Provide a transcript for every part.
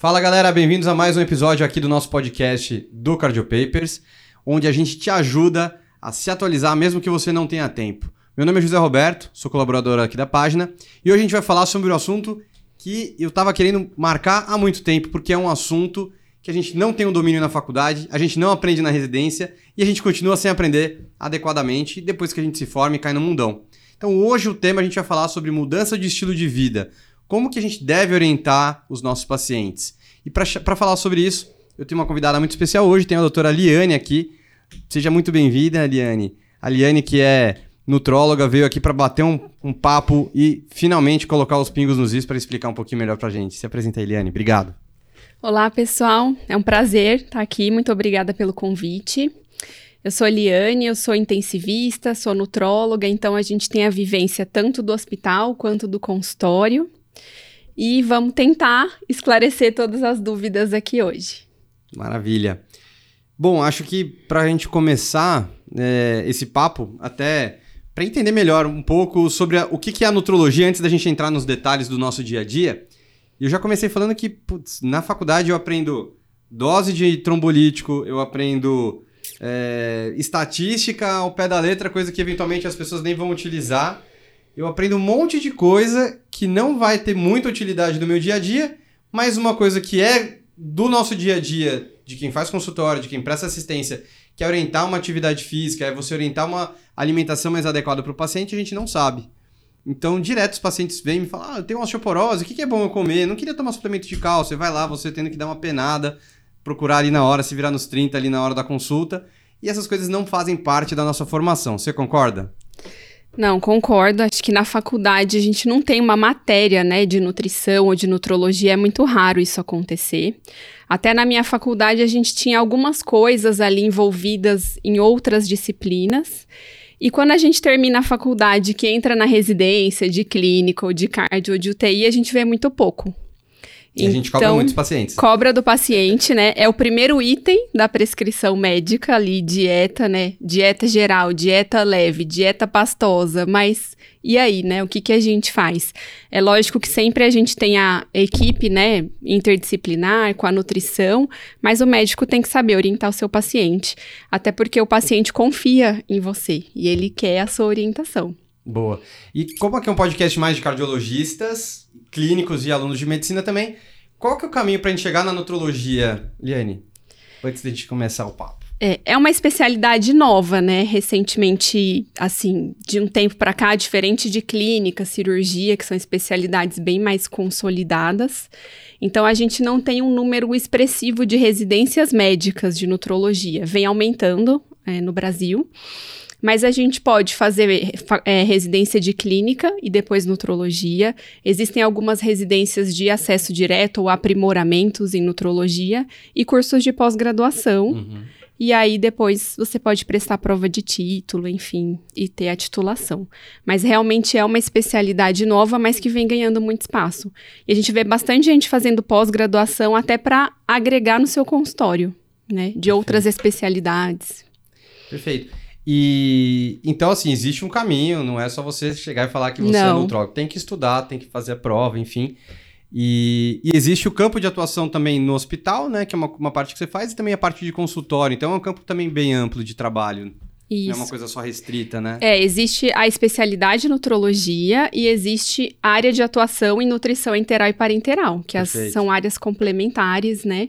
Fala galera, bem-vindos a mais um episódio aqui do nosso podcast do Cardio Papers, onde a gente te ajuda a se atualizar mesmo que você não tenha tempo. Meu nome é José Roberto, sou colaborador aqui da página, e hoje a gente vai falar sobre um assunto que eu estava querendo marcar há muito tempo, porque é um assunto que a gente não tem o um domínio na faculdade, a gente não aprende na residência e a gente continua sem aprender adequadamente depois que a gente se forma e cai no mundão. Então hoje o tema a gente vai falar sobre mudança de estilo de vida, como que a gente deve orientar os nossos pacientes. E para falar sobre isso, eu tenho uma convidada muito especial hoje, tem a doutora Liane aqui. Seja muito bem-vinda, Liane. A Liane, que é nutróloga, veio aqui para bater um, um, papo e finalmente colocar os pingos nos is para explicar um pouquinho melhor para a gente. Se apresenta, Eliane. Obrigado. Olá, pessoal. É um prazer estar aqui. Muito obrigada pelo convite. Eu sou Eliane, eu sou intensivista, sou nutróloga, então a gente tem a vivência tanto do hospital quanto do consultório e vamos tentar esclarecer todas as dúvidas aqui hoje. Maravilha. Bom, acho que para a gente começar é, esse papo, até para entender melhor um pouco sobre a, o que, que é a nutrologia, antes da gente entrar nos detalhes do nosso dia a dia, eu já comecei falando que putz, na faculdade eu aprendo dose de trombolítico, eu aprendo é, estatística ao pé da letra, coisa que eventualmente as pessoas nem vão utilizar eu aprendo um monte de coisa que não vai ter muita utilidade no meu dia a dia, mas uma coisa que é do nosso dia a dia, de quem faz consultório, de quem presta assistência, que é orientar uma atividade física, é você orientar uma alimentação mais adequada para o paciente, a gente não sabe. Então, direto os pacientes vêm e me falam: Ah, eu tenho osteoporose, o que, é bom eu comer? Não queria tomar suplemento de cálcio. Vai lá, você tendo que dar uma penada, procurar ali na hora, se virar nos 30 ali na hora da consulta. E essas coisas não fazem parte da nossa formação. Você concorda? Não, concordo. Acho que na faculdade a gente não tem uma matéria, né, de nutrição ou de nutrologia. É muito raro isso acontecer. Até na minha faculdade a gente tinha algumas coisas ali envolvidas em outras disciplinas. E quando a gente termina a faculdade, que entra na residência de clínica ou de cardio ou de UTI, a gente vê muito pouco. E então, a gente cobra então, muitos pacientes. Cobra do paciente, né? É o primeiro item da prescrição médica ali, dieta, né? Dieta geral, dieta leve, dieta pastosa, mas e aí, né? O que, que a gente faz? É lógico que sempre a gente tem a equipe, né, interdisciplinar com a nutrição, mas o médico tem que saber orientar o seu paciente, até porque o paciente confia em você e ele quer a sua orientação. Boa. E como aqui é um podcast mais de cardiologistas, clínicos e alunos de medicina também, qual que é o caminho para a gente chegar na nutrologia, Liane? Antes de a gente começar o papo. É, é uma especialidade nova, né? Recentemente, assim, de um tempo para cá, diferente de clínica, cirurgia, que são especialidades bem mais consolidadas. Então, a gente não tem um número expressivo de residências médicas de nutrologia. Vem aumentando é, no Brasil. Mas a gente pode fazer é, residência de clínica e depois nutrologia. Existem algumas residências de acesso direto ou aprimoramentos em nutrologia e cursos de pós-graduação. Uhum. E aí depois você pode prestar prova de título, enfim, e ter a titulação. Mas realmente é uma especialidade nova, mas que vem ganhando muito espaço. E a gente vê bastante gente fazendo pós-graduação até para agregar no seu consultório, né, de Perfeito. outras especialidades. Perfeito. E então, assim, existe um caminho, não é só você chegar e falar que você é não. é nutrólogo. Tem que estudar, tem que fazer a prova, enfim. E, e, existe o campo de atuação também no hospital, né? Que é uma, uma parte que você faz, e também a parte de consultório. Então é um campo também bem amplo de trabalho. Isso. Não é uma coisa só restrita, né? É, existe a especialidade em nutrologia e existe a área de atuação em nutrição enteral e parenteral, que as, são áreas complementares, né?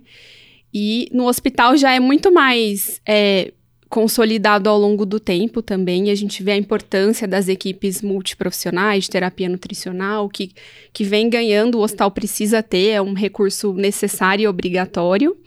E no hospital já é muito mais é, consolidado ao longo do tempo também. A gente vê a importância das equipes multiprofissionais de terapia nutricional, que, que vem ganhando, o hospital precisa ter, é um recurso necessário e obrigatório.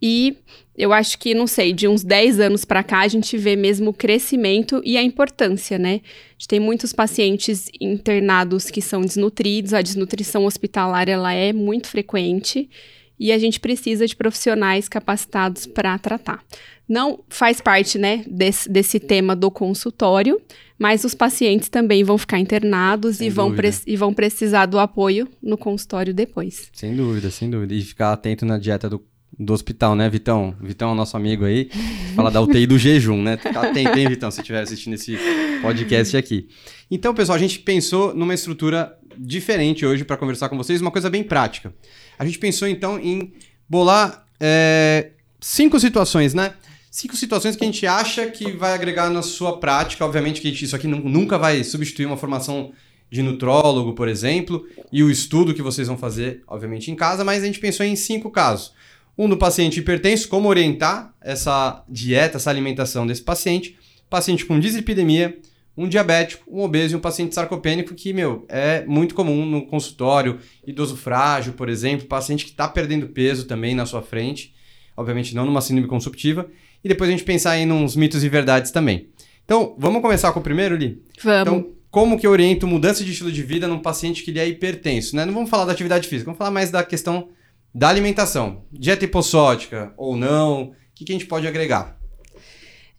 E eu acho que, não sei, de uns 10 anos para cá, a gente vê mesmo o crescimento e a importância, né? A gente tem muitos pacientes internados que são desnutridos, a desnutrição hospitalar ela é muito frequente e a gente precisa de profissionais capacitados para tratar. Não faz parte, né, desse, desse tema do consultório, mas os pacientes também vão ficar internados e vão, e vão precisar do apoio no consultório depois. Sem dúvida, sem dúvida. E ficar atento na dieta do, do hospital, né, Vitão? Vitão é o nosso amigo aí, fala da UTI do jejum, né? Fica atento, hein, Vitão, se estiver assistindo esse podcast aqui. Então, pessoal, a gente pensou numa estrutura diferente hoje para conversar com vocês, uma coisa bem prática. A gente pensou então em bolar é, cinco situações, né? Cinco situações que a gente acha que vai agregar na sua prática. Obviamente que isso aqui nunca vai substituir uma formação de nutrólogo, por exemplo, e o estudo que vocês vão fazer, obviamente, em casa, mas a gente pensou em cinco casos. Um do paciente hipertenso, como orientar essa dieta, essa alimentação desse paciente. Paciente com dislipidemia, um diabético, um obeso e um paciente sarcopênico, que, meu, é muito comum no consultório, idoso frágil, por exemplo, paciente que está perdendo peso também na sua frente, obviamente não numa síndrome consumptiva, e depois a gente pensar aí nos mitos e verdades também. Então, vamos começar com o primeiro, Li? Vamos. Então, como que eu oriento mudança de estilo de vida num paciente que ele é hipertenso, né? Não vamos falar da atividade física, vamos falar mais da questão da alimentação. Dieta hipossódica ou não, o que, que a gente pode agregar?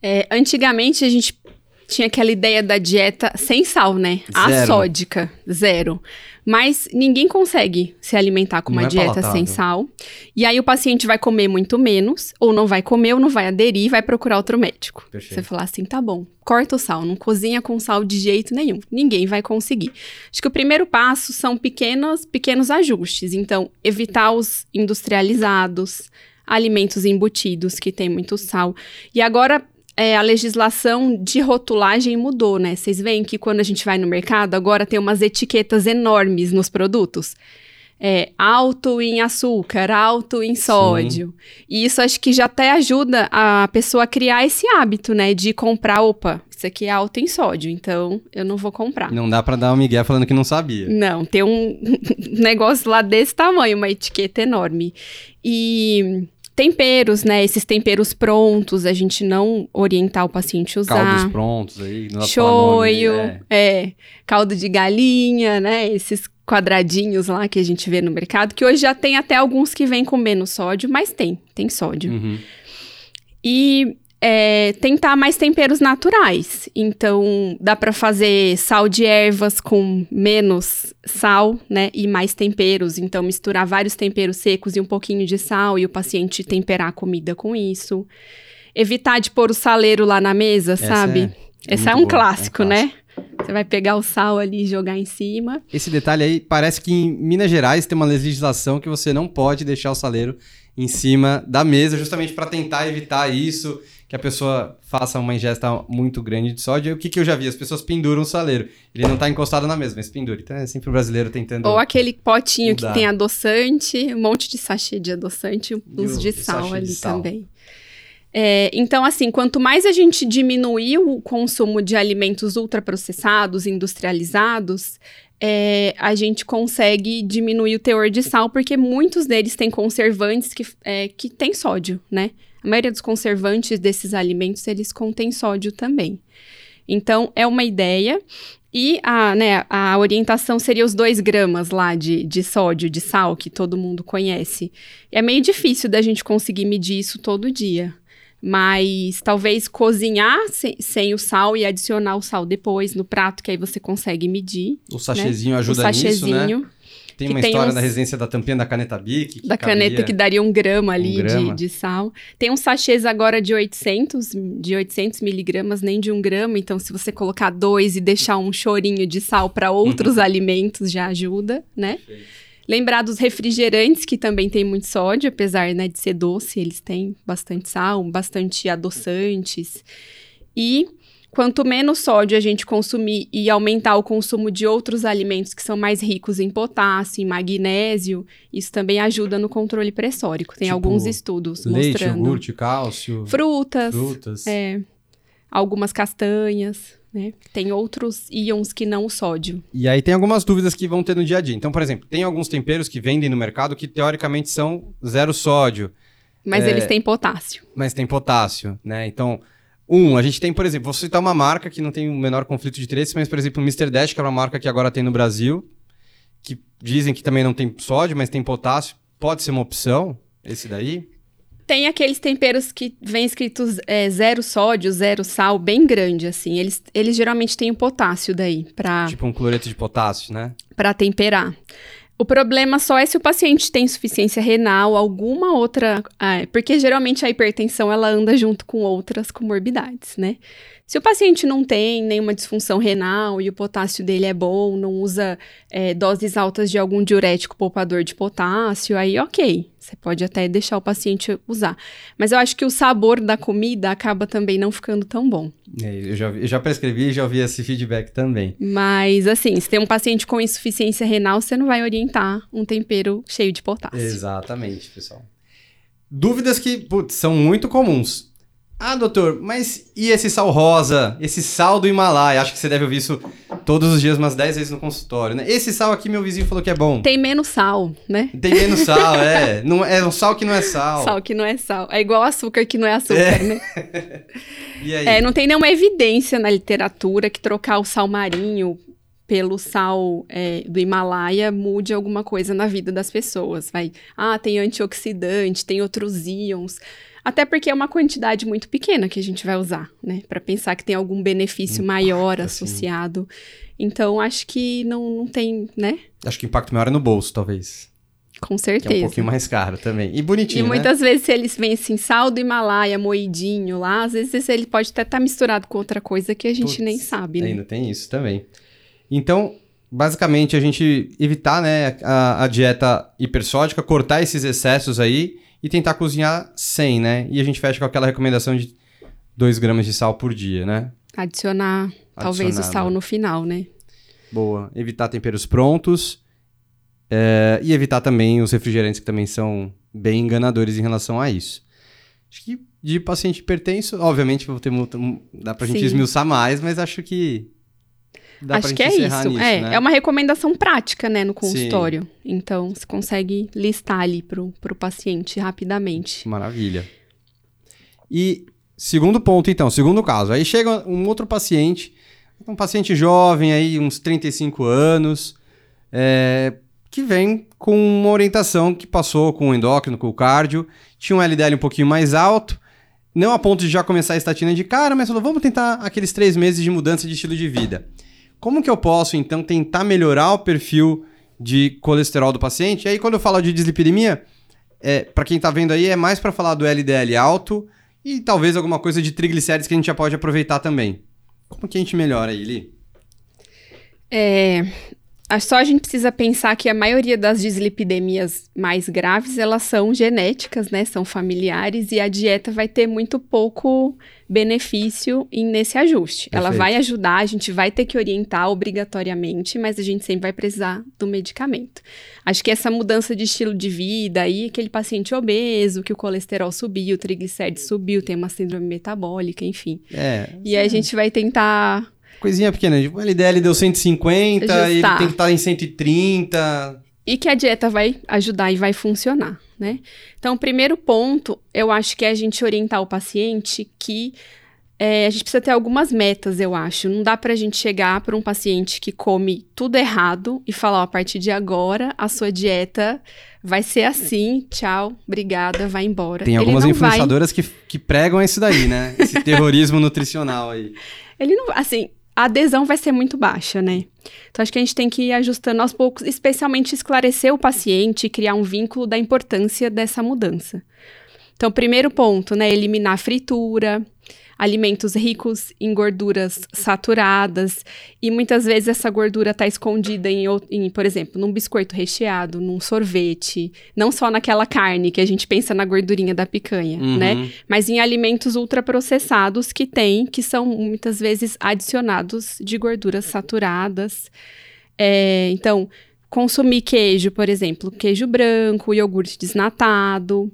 É, antigamente a gente tinha aquela ideia da dieta sem sal, né? Zero. Assódica, zero. Mas ninguém consegue se alimentar com uma é dieta palatável. sem sal. E aí o paciente vai comer muito menos, ou não vai comer, ou não vai aderir, e vai procurar outro médico. Perfeito. Você falar assim, tá bom, corta o sal, não cozinha com sal de jeito nenhum. Ninguém vai conseguir. Acho que o primeiro passo são pequenos, pequenos ajustes. Então, evitar os industrializados, alimentos embutidos que tem muito sal. E agora é, a legislação de rotulagem mudou, né? Vocês veem que quando a gente vai no mercado, agora tem umas etiquetas enormes nos produtos. É, alto em açúcar, alto em sódio. Sim. E isso acho que já até ajuda a pessoa a criar esse hábito, né? De comprar, opa, isso aqui é alto em sódio, então eu não vou comprar. Não dá para dar um migué falando que não sabia. Não, tem um negócio lá desse tamanho, uma etiqueta enorme. E temperos, né? Esses temperos prontos, a gente não orientar o paciente a usar. Caldos prontos aí. Não Choio, é. é. Caldo de galinha, né? Esses quadradinhos lá que a gente vê no mercado, que hoje já tem até alguns que vêm com menos sódio, mas tem, tem sódio. Uhum. E é, tentar mais temperos naturais. Então, dá para fazer sal de ervas com menos sal, né? E mais temperos. Então, misturar vários temperos secos e um pouquinho de sal e o paciente temperar a comida com isso. Evitar de pôr o saleiro lá na mesa, Essa sabe? É, Esse é um, clássico, é um clássico, né? Você vai pegar o sal ali e jogar em cima. Esse detalhe aí, parece que em Minas Gerais tem uma legislação que você não pode deixar o saleiro em cima da mesa, justamente para tentar evitar isso que a pessoa faça uma ingesta muito grande de sódio. E o que, que eu já vi? As pessoas penduram o saleiro. Ele não está encostado na mesa, mas pendura. Então é sempre o brasileiro tentando. Ou aquele potinho mudar. que tem adoçante, um monte de sachê de adoçante, uns de sal ali de sal. também. É, então, assim, quanto mais a gente diminuir o consumo de alimentos ultraprocessados, industrializados, é, a gente consegue diminuir o teor de sal, porque muitos deles têm conservantes que, é, que têm sódio, né? A maioria dos conservantes desses alimentos, eles contêm sódio também. Então, é uma ideia. E a, né, a orientação seria os 2 gramas lá de, de sódio, de sal, que todo mundo conhece. É meio difícil da gente conseguir medir isso todo dia. Mas talvez cozinhar sem, sem, o sal e adicionar o sal depois no prato, que aí você consegue medir. O sachêzinho né? ajuda o sachêzinho. nisso, né? Tem uma história uns... da residência da tampinha da caneta Bic. da caneta que daria um grama ali um grama. De, de, sal. Tem uns sachês agora de 800, de 800 miligramas, nem de um grama. Então, se você colocar dois e deixar um chorinho de sal para outros alimentos, já ajuda, né? Perfeito. Lembrar dos refrigerantes, que também tem muito sódio, apesar né, de ser doce, eles têm bastante sal, bastante adoçantes. E Quanto menos sódio a gente consumir e aumentar o consumo de outros alimentos que são mais ricos em potássio, em magnésio, isso também ajuda no controle pressórico. Tem tipo, alguns estudos leite, mostrando. iogurte, cálcio. Frutas. Frutas. É, algumas castanhas. Né? Tem outros íons que não o sódio. E aí tem algumas dúvidas que vão ter no dia a dia. Então, por exemplo, tem alguns temperos que vendem no mercado que teoricamente são zero sódio. Mas é, eles têm potássio. Mas tem potássio, né? Então, um, a gente tem, por exemplo, vou citar uma marca que não tem o menor conflito de interesse, mas, por exemplo, o Mr. Dash, que é uma marca que agora tem no Brasil, que dizem que também não tem sódio, mas tem potássio. Pode ser uma opção, esse daí? Tem aqueles temperos que vem escritos é, zero sódio, zero sal, bem grande, assim. Eles, eles geralmente têm o potássio daí, pra... Tipo um cloreto de potássio, né? Pra temperar. O problema só é se o paciente tem insuficiência renal, alguma outra. Ah, porque geralmente a hipertensão ela anda junto com outras comorbidades, né? Se o paciente não tem nenhuma disfunção renal e o potássio dele é bom, não usa é, doses altas de algum diurético poupador de potássio, aí ok, você pode até deixar o paciente usar. Mas eu acho que o sabor da comida acaba também não ficando tão bom. É, eu, já, eu já prescrevi e já ouvi esse feedback também. Mas assim, se tem um paciente com insuficiência renal, você não vai orientar um tempero cheio de potássio. Exatamente, pessoal. Dúvidas que putz, são muito comuns. Ah, doutor, mas e esse sal rosa? Esse sal do Himalaia? Acho que você deve ouvir isso todos os dias, umas 10 vezes no consultório, né? Esse sal aqui, meu vizinho falou que é bom. Tem menos sal, né? Tem menos sal, é. Não, é um sal que não é sal. Sal que não é sal. É igual açúcar que não é açúcar, é. né? e aí? É, não tem nenhuma evidência na literatura que trocar o sal marinho pelo sal é, do Himalaia mude alguma coisa na vida das pessoas. Vai, ah, tem antioxidante, tem outros íons. Até porque é uma quantidade muito pequena que a gente vai usar, né? Para pensar que tem algum benefício Impacto, maior associado. Sim. Então, acho que não, não tem, né? Acho que o impacto maior é no bolso, talvez. Com certeza. Que é um pouquinho mais caro também. E bonitinho, E né? muitas vezes, se eles vêm assim, sal do Himalaia, moidinho lá, às vezes ele pode até estar tá misturado com outra coisa que a gente Puts, nem sabe, né? Ainda tem isso também. Então, basicamente, a gente evitar, né, a, a dieta hipersódica, cortar esses excessos aí e tentar cozinhar sem, né? E a gente fecha com aquela recomendação de 2 gramas de sal por dia, né? Adicionar, Adicionar talvez o sal né? no final, né? Boa. Evitar temperos prontos. É, e evitar também os refrigerantes que também são bem enganadores em relação a isso. Acho que de paciente hipertenso, obviamente vou ter muito, dá pra gente Sim. esmiuçar mais, mas acho que Dá Acho que é isso. Nisso, é, né? é uma recomendação prática, né, no consultório. Sim. Então, você consegue listar ali pro, pro paciente rapidamente. Maravilha. E segundo ponto, então, segundo caso. Aí chega um outro paciente, um paciente jovem aí, uns 35 anos, é, que vem com uma orientação que passou com o endócrino, com o cardio, tinha um LDL um pouquinho mais alto, não a ponto de já começar a estatina de cara, mas falou, vamos tentar aqueles três meses de mudança de estilo de vida. Como que eu posso, então, tentar melhorar o perfil de colesterol do paciente? E aí, quando eu falo de dislipidemia, é, para quem está vendo aí, é mais para falar do LDL alto e talvez alguma coisa de triglicérides que a gente já pode aproveitar também. Como que a gente melhora aí, Li? É, só a gente precisa pensar que a maioria das dislipidemias mais graves, elas são genéticas, né? São familiares e a dieta vai ter muito pouco benefício nesse ajuste. Perfeito. Ela vai ajudar, a gente vai ter que orientar obrigatoriamente, mas a gente sempre vai precisar do medicamento. Acho que essa mudança de estilo de vida aí, aquele paciente obeso, que o colesterol subiu, o triglicérides subiu, tem uma síndrome metabólica, enfim. É. E aí a gente vai tentar Coisinha pequena, tipo, o LDL deu 150, Ajustar. ele tem que estar tá em 130. E que a dieta vai ajudar e vai funcionar, né? Então, o primeiro ponto, eu acho que é a gente orientar o paciente que é, a gente precisa ter algumas metas, eu acho. Não dá pra gente chegar para um paciente que come tudo errado e falar, ó, a partir de agora, a sua dieta vai ser assim, tchau, obrigada, vai embora. Tem algumas influenciadoras vai... que, que pregam isso daí, né? Esse terrorismo nutricional aí. Ele não, assim, a adesão vai ser muito baixa, né? Então, acho que a gente tem que ir ajustando aos poucos, especialmente esclarecer o paciente criar um vínculo da importância dessa mudança. Então, primeiro ponto, né? Eliminar fritura, alimentos ricos em gorduras saturadas e muitas vezes essa gordura está escondida em, em, por exemplo, num biscoito recheado, num sorvete, não só naquela carne que a gente pensa na gordurinha da picanha, uhum. né? Mas em alimentos ultraprocessados que tem, que são muitas vezes adicionados de gorduras saturadas. É, então, consumir queijo, por exemplo, queijo branco, iogurte desnatado,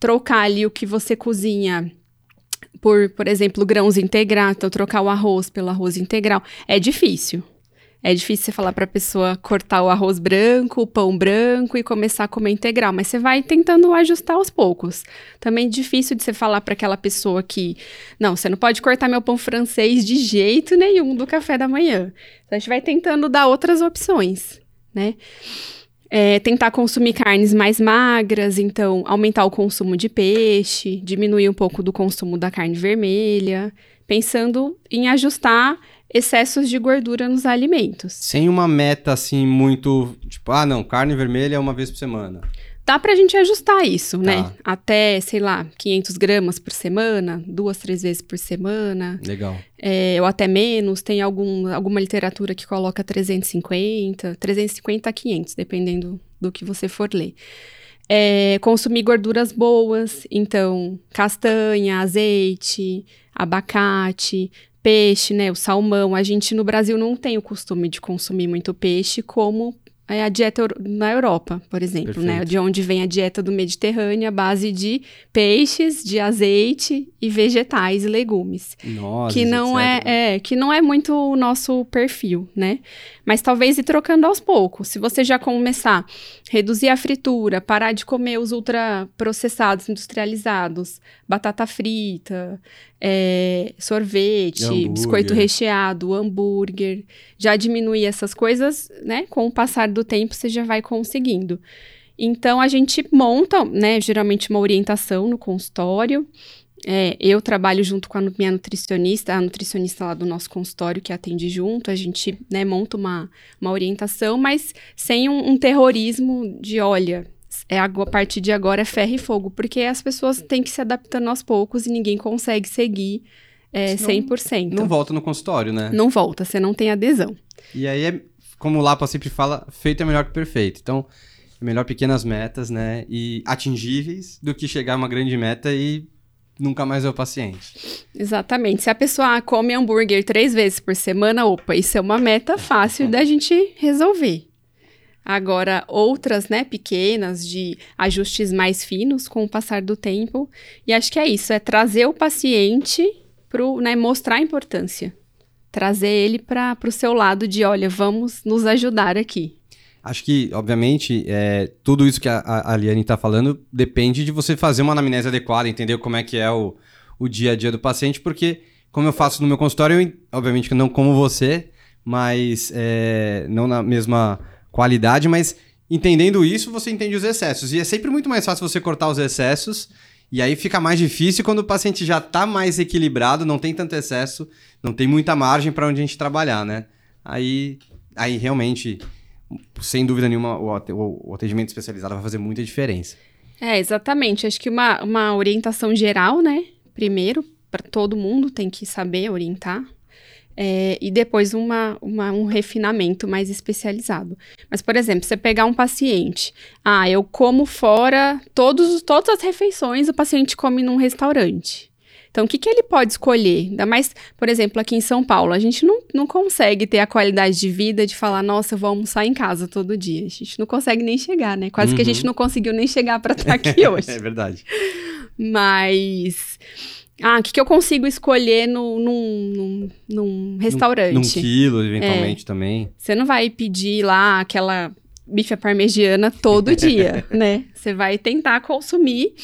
trocar ali o que você cozinha por, por exemplo, grãos integrais, então trocar o arroz pelo arroz integral, é difícil. É difícil você falar para a pessoa cortar o arroz branco, o pão branco e começar a comer integral, mas você vai tentando ajustar aos poucos. Também é difícil de você falar para aquela pessoa que, não, você não pode cortar meu pão francês de jeito nenhum do café da manhã. Então a gente vai tentando dar outras opções, né? É, tentar consumir carnes mais magras, então aumentar o consumo de peixe, diminuir um pouco do consumo da carne vermelha, pensando em ajustar excessos de gordura nos alimentos. Sem uma meta assim muito, tipo, ah, não, carne vermelha é uma vez por semana. Dá pra gente ajustar isso, né? tá. né? Até, sei lá, 500 gramas por semana, duas, três vezes por semana. Legal. É, ou até menos. Tem algum, alguma literatura que coloca 350, 350 a 500, dependendo do que você for ler. É, consumir gorduras boas, então castanha, azeite, abacate, peixe, né, o salmão. A gente no Brasil não tem o costume de consumir muito peixe como é a dieta na Europa, por exemplo, né? Perfeito. né? De onde vem a dieta do Mediterrâneo, a base de peixes, de azeite e vegetais e legumes. Nossa, que não é, é, que não é muito o nosso perfil, né? Mas talvez ir trocando aos poucos. Se você já começar a reduzir a fritura, parar de comer os ultraprocessados, industrializados, batata frita, é, sorvete, biscoito recheado, hambúrguer, já diminuir essas coisas, né? Com o passar do tempo, você já vai conseguindo. Então, a gente monta, né, geralmente uma orientação no consultório. É, eu trabalho junto com a minha nutricionista, a nutricionista lá do nosso consultório que atende junto. A gente né, monta uma, uma orientação, mas sem um, um terrorismo de, olha, é a partir de agora é ferro e fogo, porque as pessoas têm que se adaptando aos poucos e ninguém consegue seguir é, Senão, 100%. Não volta no consultório, né? Não volta, você não tem adesão. E aí é, como o Lapa sempre fala, feito é melhor que perfeito. Então, é melhor pequenas metas, né? E atingíveis do que chegar a uma grande meta e nunca mais ver o paciente. Exatamente. Se a pessoa come hambúrguer três vezes por semana, opa, isso é uma meta fácil da gente resolver. Agora, outras, né, pequenas, de ajustes mais finos com o passar do tempo. E acho que é isso, é trazer o paciente para né, mostrar a importância. Trazer ele para o seu lado de, olha, vamos nos ajudar aqui. Acho que, obviamente, é, tudo isso que a, a Liane está falando depende de você fazer uma anamnese adequada, entender como é que é o, o dia a dia do paciente, porque, como eu faço no meu consultório, eu, obviamente que não como você, mas é, não na mesma qualidade, mas entendendo isso, você entende os excessos. E é sempre muito mais fácil você cortar os excessos, e aí fica mais difícil quando o paciente já está mais equilibrado, não tem tanto excesso, não tem muita margem para onde a gente trabalhar, né? Aí, aí realmente, sem dúvida nenhuma, o, atendimento especializado vai fazer muita diferença. É, exatamente. Acho que uma, uma orientação geral, né? Primeiro, para todo mundo tem que saber orientar, é, e depois uma, uma, um refinamento mais especializado. Mas, por exemplo, você pegar um paciente, ah, eu como fora todos, todas as refeições, o paciente come num restaurante. Então, o que, que ele pode escolher? Ainda mais, por exemplo, aqui em São Paulo, a gente não, não consegue ter a qualidade de vida de falar, nossa, eu vou almoçar em casa todo dia. A gente não consegue nem chegar, né? Quase uhum. que a gente uhum. não conseguiu nem chegar para estar aqui hoje. é verdade. Mas ah, o que, que eu consigo escolher no, num, num, num restaurante? Num, num quilo, eventualmente, é. também. Você não vai pedir lá aquela bife parmegiana todo dia, né? Você vai tentar consumir,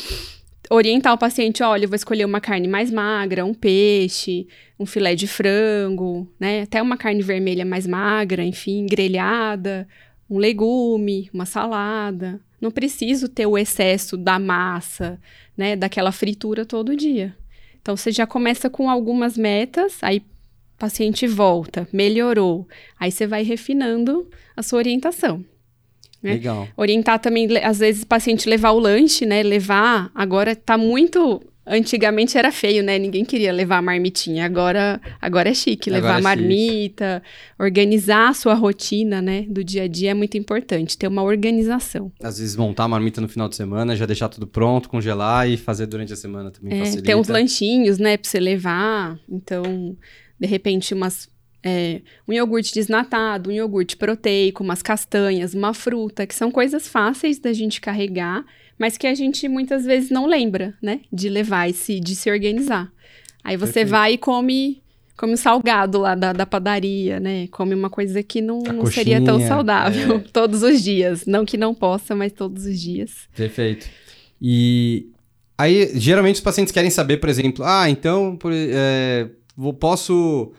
orientar o paciente, olha, eu vou escolher uma carne mais magra, um peixe, um filé de frango, né? Até uma carne vermelha mais magra, enfim, grelhada, um legume, uma salada. Não preciso ter o excesso da massa, né? Daquela fritura todo dia. Então, você já começa com algumas metas, aí o paciente volta, melhorou. Aí você vai refinando a sua orientação. Né? Legal. Orientar também, às vezes, o paciente levar o lanche, né? Levar, agora está muito Antigamente era feio, né? Ninguém queria levar a marmitinha. Agora, agora é chique. Levar agora a é marmita, organizar a sua rotina, né? Do dia a dia é muito importante. Ter uma organização. Às vezes montar a marmita no final de semana, já deixar tudo pronto, congelar e fazer durante a semana também é, facilita. Tem uns lanchinhos, né? Pra você levar. Então, de repente, umas é, um iogurte desnatado, um iogurte proteico, umas castanhas, uma fruta, que são coisas fáceis da gente carregar mas que a gente muitas vezes não lembra, né? De levar esse, de se organizar. Aí você Perfeito. vai e come come um salgado lá da, da padaria, né? Come uma coisa que não, não seria tão saudável é. todos os dias. Não que não possa, mas todos os dias. Perfeito. E aí, geralmente os pacientes querem saber, por exemplo, ah, então por, é, vou, posso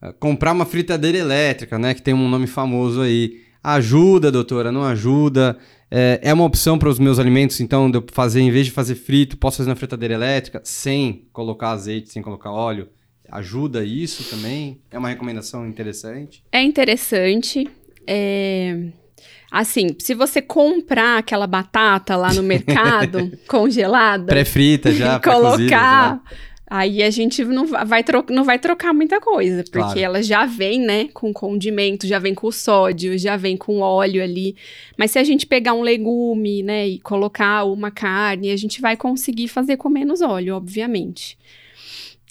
é, comprar uma fritadeira elétrica, né? Que tem um nome famoso aí. Ajuda, doutora, não ajuda? É, é uma opção para os meus alimentos, então, de eu fazer, em vez de fazer frito, posso fazer na fritadeira elétrica, sem colocar azeite, sem colocar óleo. Ajuda isso também? É uma recomendação interessante? É interessante. É... Assim, se você comprar aquela batata lá no mercado, congelada. Pré-frita já, colocar. Aí a gente não vai, não vai trocar muita coisa, porque claro. ela já vem, né, com condimento, já vem com sódio, já vem com óleo ali. Mas se a gente pegar um legume, né, e colocar uma carne, a gente vai conseguir fazer com menos óleo, obviamente.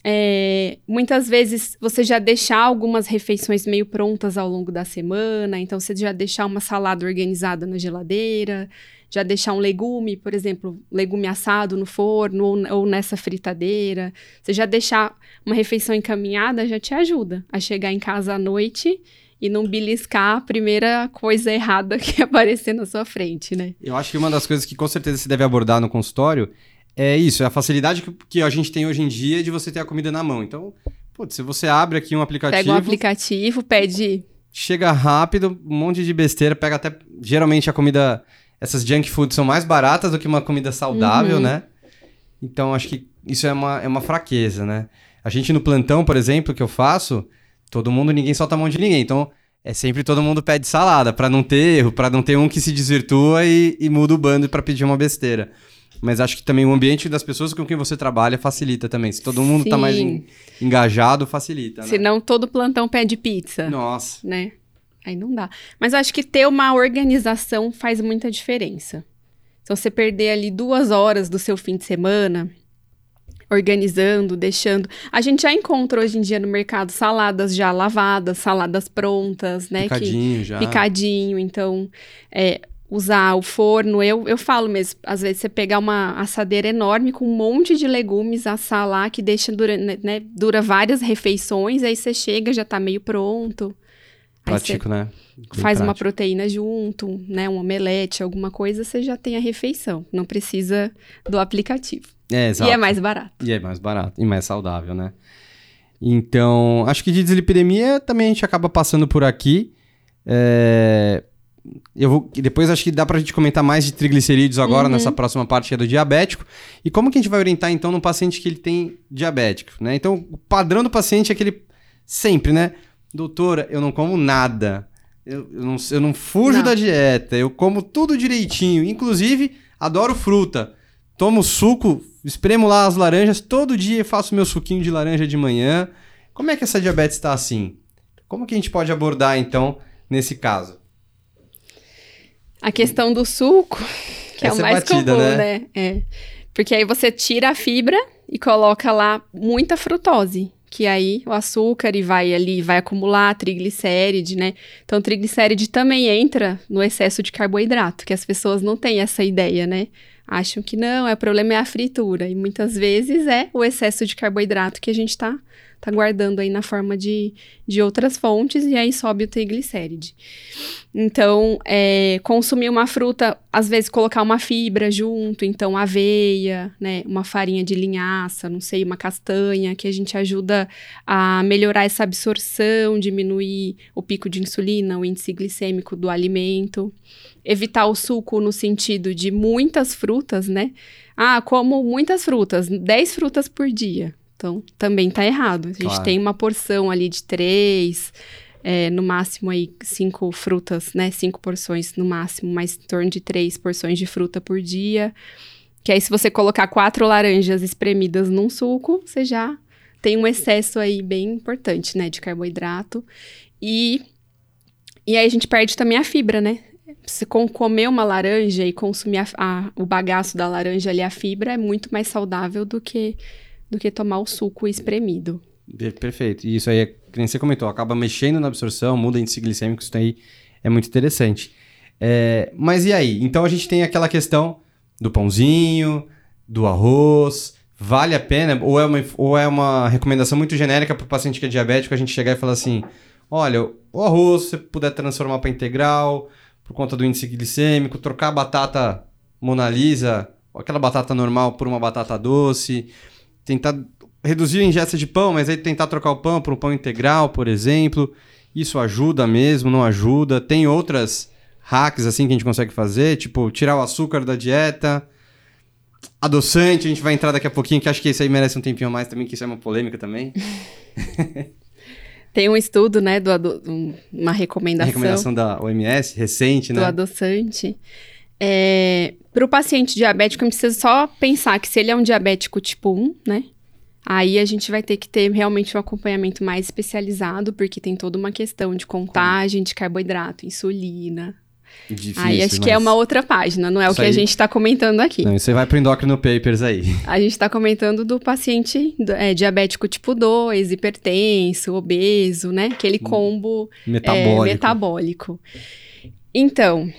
É, muitas vezes você já deixar algumas refeições meio prontas ao longo da semana, então você já deixar uma salada organizada na geladeira, já deixar um legume, por exemplo, legume assado no forno ou, ou nessa fritadeira, você já deixar uma refeição encaminhada já te ajuda a chegar em casa à noite e não beliscar a primeira coisa errada que aparecer na sua frente, né? Eu acho que uma das coisas que com certeza se deve abordar no consultório é isso, é a facilidade que, que a gente tem hoje em dia de você ter a comida na mão. Então, putz, se você abre aqui um aplicativo. Pega um aplicativo, pede. Chega rápido, um monte de besteira, pega até. Geralmente a comida. Essas junk foods são mais baratas do que uma comida saudável, uhum. né? Então acho que isso é uma, é uma fraqueza, né? A gente no plantão, por exemplo, que eu faço, todo mundo, ninguém solta a mão de ninguém. Então é sempre todo mundo pede salada, para não ter erro, para não ter um que se desvirtua e, e muda o bando para pedir uma besteira. Mas acho que também o ambiente das pessoas com quem você trabalha facilita também. Se todo mundo Sim. tá mais en, engajado, facilita. Né? Senão todo plantão pede pizza. Nossa. Né? Aí não dá. Mas acho que ter uma organização faz muita diferença. Então, você perder ali duas horas do seu fim de semana organizando, deixando. A gente já encontra hoje em dia no mercado saladas já lavadas, saladas prontas, né? Picadinho que, já. Picadinho. Então, é, usar o forno. Eu, eu falo mesmo, às vezes você pegar uma assadeira enorme com um monte de legumes, assar lá, que deixa dura, né, né dura várias refeições, aí você chega, já tá meio pronto. Prático, né? Bem faz prático. uma proteína junto, né? Um omelete, alguma coisa, você já tem a refeição. Não precisa do aplicativo. É, exato. E é mais barato. E é mais barato. E mais saudável, né? Então, acho que de dislipidemia também a gente acaba passando por aqui. É eu vou, depois acho que dá pra gente comentar mais de triglicerídeos agora uhum. nessa próxima parte que é do diabético. E como que a gente vai orientar então no paciente que ele tem diabético, né? Então, o padrão do paciente é aquele sempre, né? Doutora, eu não como nada. Eu, eu não, eu não fujo não. da dieta. Eu como tudo direitinho. Inclusive, adoro fruta. Tomo suco, espremo lá as laranjas. Todo dia faço meu suquinho de laranja de manhã. Como é que essa diabetes está assim? Como que a gente pode abordar, então, nesse caso? A questão do suco, que Essa é o mais é batida, comum, né? né? É. Porque aí você tira a fibra e coloca lá muita frutose, que aí o açúcar e vai ali, vai acumular triglicéride, né? Então, triglicéride também entra no excesso de carboidrato, que as pessoas não têm essa ideia, né? Acham que não, é o problema é a fritura. E muitas vezes é o excesso de carboidrato que a gente está tá guardando aí na forma de, de outras fontes e aí sobe o triglicéride. Então, é, consumir uma fruta, às vezes colocar uma fibra junto, então aveia, né, uma farinha de linhaça, não sei, uma castanha, que a gente ajuda a melhorar essa absorção, diminuir o pico de insulina, o índice glicêmico do alimento. Evitar o suco no sentido de muitas frutas, né? Ah, como muitas frutas, 10 frutas por dia. Então, também está errado. A gente claro. tem uma porção ali de três, é, no máximo aí cinco frutas, né? Cinco porções no máximo, mas em torno de três porções de fruta por dia. Que aí, se você colocar quatro laranjas espremidas num suco, você já tem um excesso aí bem importante, né? De carboidrato. E, e aí a gente perde também a fibra, né? Se com, comer uma laranja e consumir a, a, o bagaço da laranja ali, a fibra, é muito mais saudável do que do que tomar o suco espremido. Perfeito. E isso aí, como você comentou, acaba mexendo na absorção, muda índice glicêmico, isso aí é muito interessante. É, mas e aí? Então a gente tem aquela questão do pãozinho, do arroz. Vale a pena? Ou é uma, ou é uma recomendação muito genérica para o paciente que é diabético a gente chegar e falar assim: olha, o arroz, se você puder transformar para integral, por conta do índice glicêmico, trocar a batata Mona Lisa, aquela batata normal por uma batata doce tentar reduzir a ingesta de pão, mas aí tentar trocar o pão por um pão integral, por exemplo. Isso ajuda mesmo, não ajuda? Tem outras hacks assim que a gente consegue fazer, tipo tirar o açúcar da dieta. Adoçante, a gente vai entrar daqui a pouquinho, que acho que esse aí merece um tempinho a mais também, que isso é uma polêmica também. Tem um estudo, né, do uma recomendação. Recomendação da OMS, recente, né? Do adoçante. É, para o paciente diabético, a gente precisa só pensar que se ele é um diabético tipo 1, né? Aí a gente vai ter que ter realmente um acompanhamento mais especializado, porque tem toda uma questão de contagem de carboidrato, insulina. Difícil, aí acho que é uma outra página, não é o que aí... a gente está comentando aqui. Não, você vai para o Endocrino Papers aí. A gente está comentando do paciente é, diabético tipo 2, hipertenso, obeso, né? Aquele hum. combo metabólico. É, metabólico. Então,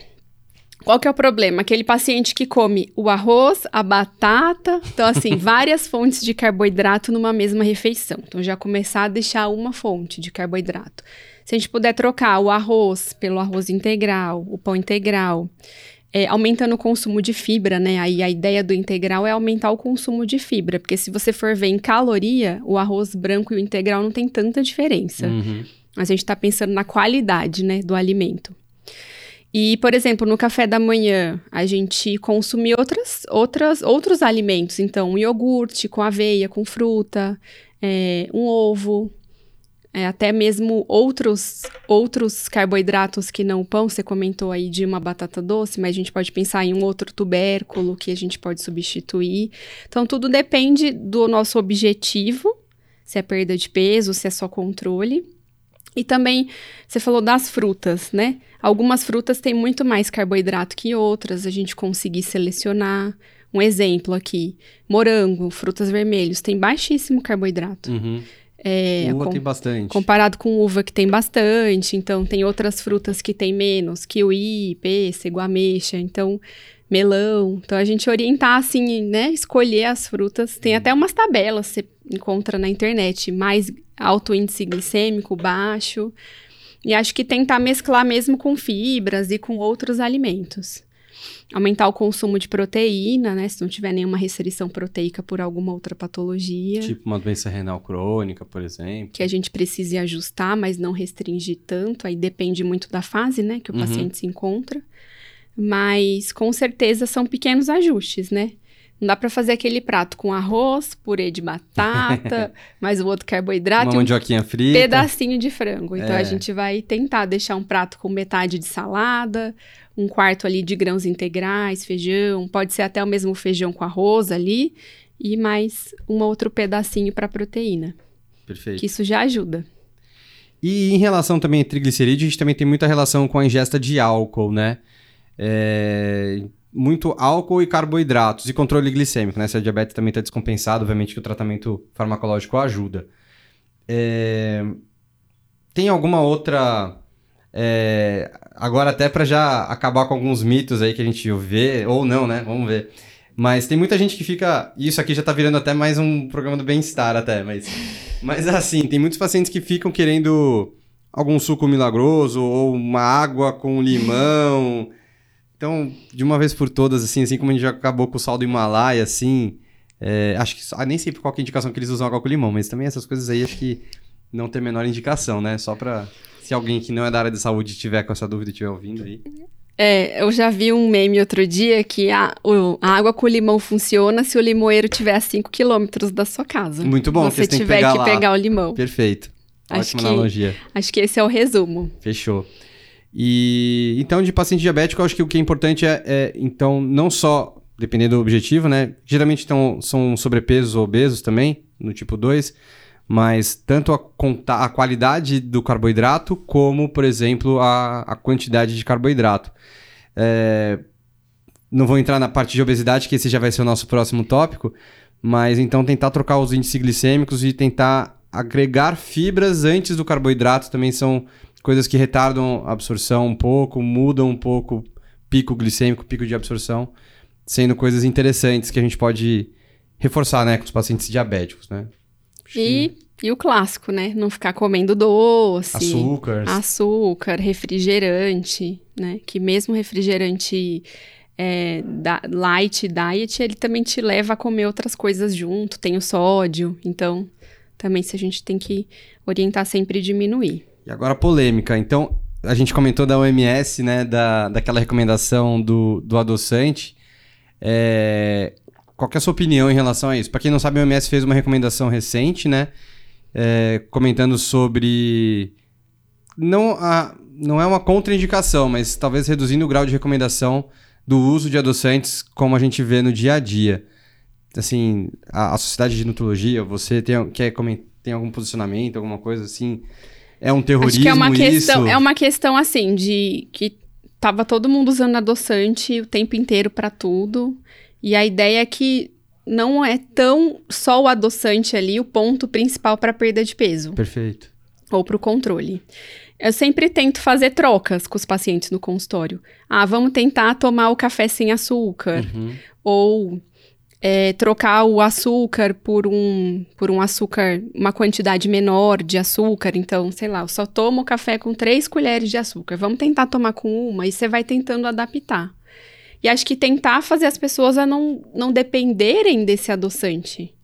qual que é o problema? Aquele paciente que come o arroz, a batata, então assim, várias fontes de carboidrato numa mesma refeição. Então já começar a deixar uma fonte de carboidrato. Se a gente puder trocar o arroz pelo arroz integral, o pão integral, é, aumentando o consumo de fibra, né? Aí a ideia do integral é aumentar o consumo de fibra, porque se você for ver em caloria, o arroz branco e o integral não tem tanta diferença. Uhum. Mas a gente está pensando na qualidade, né, do alimento. E, por exemplo, no café da manhã, a gente consumir outras, outras, outros alimentos. Então, um iogurte com aveia, com fruta, é, um ovo, é, até mesmo outros, outros carboidratos que não o pão. Você comentou aí de uma batata doce, mas a gente pode pensar em um outro tubérculo que a gente pode substituir. Então, tudo depende do nosso objetivo, se é perda de peso, se é só controle. E também, você falou das frutas, né? Algumas frutas têm muito mais carboidrato que outras, a gente conseguir selecionar. Um exemplo aqui: morango, frutas vermelhas, tem baixíssimo carboidrato. Uhum. É, uva com, tem bastante. Comparado com uva, que tem bastante. Então, tem outras frutas que tem menos: kiwi, pêssego, ameixa. Então, melão. Então, a gente orientar, assim, né? Escolher as frutas. Tem até umas tabelas, você encontra na internet. Mais alto índice glicêmico, baixo. E acho que tentar mesclar mesmo com fibras e com outros alimentos. Aumentar o consumo de proteína, né? Se não tiver nenhuma restrição proteica por alguma outra patologia. Tipo uma doença renal crônica, por exemplo. Que a gente precise ajustar, mas não restringir tanto. Aí depende muito da fase, né? Que o uhum. paciente se encontra. Mas com certeza são pequenos ajustes, né? Não dá para fazer aquele prato com arroz, purê de batata, mais o outro carboidrato Uma mandioquinha um frita. pedacinho de frango. Então é. a gente vai tentar deixar um prato com metade de salada, um quarto ali de grãos integrais, feijão, pode ser até o mesmo feijão com arroz ali e mais um outro pedacinho para proteína. Perfeito. Que isso já ajuda. E em relação também a triglicerídeos, a gente também tem muita relação com a ingesta de álcool, né? É, muito álcool e carboidratos e controle glicêmico, né? Se a diabetes também está descompensado, obviamente que o tratamento farmacológico ajuda. É... Tem alguma outra. É... Agora, até para já acabar com alguns mitos aí que a gente vê, ou não, né? Vamos ver. Mas tem muita gente que fica. Isso aqui já tá virando até mais um programa do bem-estar, até, mas. Mas assim, tem muitos pacientes que ficam querendo algum suco milagroso ou uma água com limão. Então, de uma vez por todas, assim, assim como a gente já acabou com o sal do Himalaia, assim, é, acho que ah, nem sei por qual é a indicação que eles usam água com limão, mas também essas coisas aí acho que não tem a menor indicação, né? Só para se alguém que não é da área de saúde tiver com essa dúvida e estiver ouvindo aí. É, eu já vi um meme outro dia que a, o, a água com limão funciona se o limoeiro tiver a 5 quilômetros da sua casa. Muito bom, você tiver que, pegar, que pegar, o limão. Perfeito. Acho Ótima que, analogia. Acho que esse é o resumo. Fechou. E então, de paciente diabético, eu acho que o que é importante é, é então, não só, dependendo do objetivo, né? Geralmente então, são sobrepesos ou obesos também, no tipo 2, mas tanto a, a qualidade do carboidrato, como, por exemplo, a, a quantidade de carboidrato. É, não vou entrar na parte de obesidade, que esse já vai ser o nosso próximo tópico, mas então tentar trocar os índices glicêmicos e tentar agregar fibras antes do carboidrato também são coisas que retardam a absorção um pouco, mudam um pouco pico glicêmico, pico de absorção, sendo coisas interessantes que a gente pode reforçar, né, com os pacientes diabéticos, né? E, e o clássico, né? Não ficar comendo doce, açúcar, açúcar, refrigerante, né? Que mesmo refrigerante é, da, light diet, ele também te leva a comer outras coisas junto, tem o sódio, então também se a gente tem que orientar sempre diminuir. E agora polêmica. Então, a gente comentou da OMS, né? Da, daquela recomendação do, do adoçante. É, qual é a sua opinião em relação a isso? Para quem não sabe, a OMS fez uma recomendação recente, né? é, comentando sobre. Não, a, não é uma contraindicação, mas talvez reduzindo o grau de recomendação do uso de adoçantes como a gente vê no dia a dia. Assim, a, a Sociedade de Nutrologia, você tem, quer tem algum posicionamento, alguma coisa assim? É um terrorismo Acho que é uma questão, isso? É uma questão assim de que tava todo mundo usando adoçante o tempo inteiro para tudo. E a ideia é que não é tão só o adoçante ali o ponto principal para perda de peso. Perfeito. Ou para o controle. Eu sempre tento fazer trocas com os pacientes no consultório. Ah, vamos tentar tomar o café sem açúcar. Uhum. Ou é, trocar o açúcar por um, por um açúcar, uma quantidade menor de açúcar. Então, sei lá, eu só tomo café com três colheres de açúcar. Vamos tentar tomar com uma e você vai tentando adaptar. E acho que tentar fazer as pessoas a não, não dependerem desse adoçante.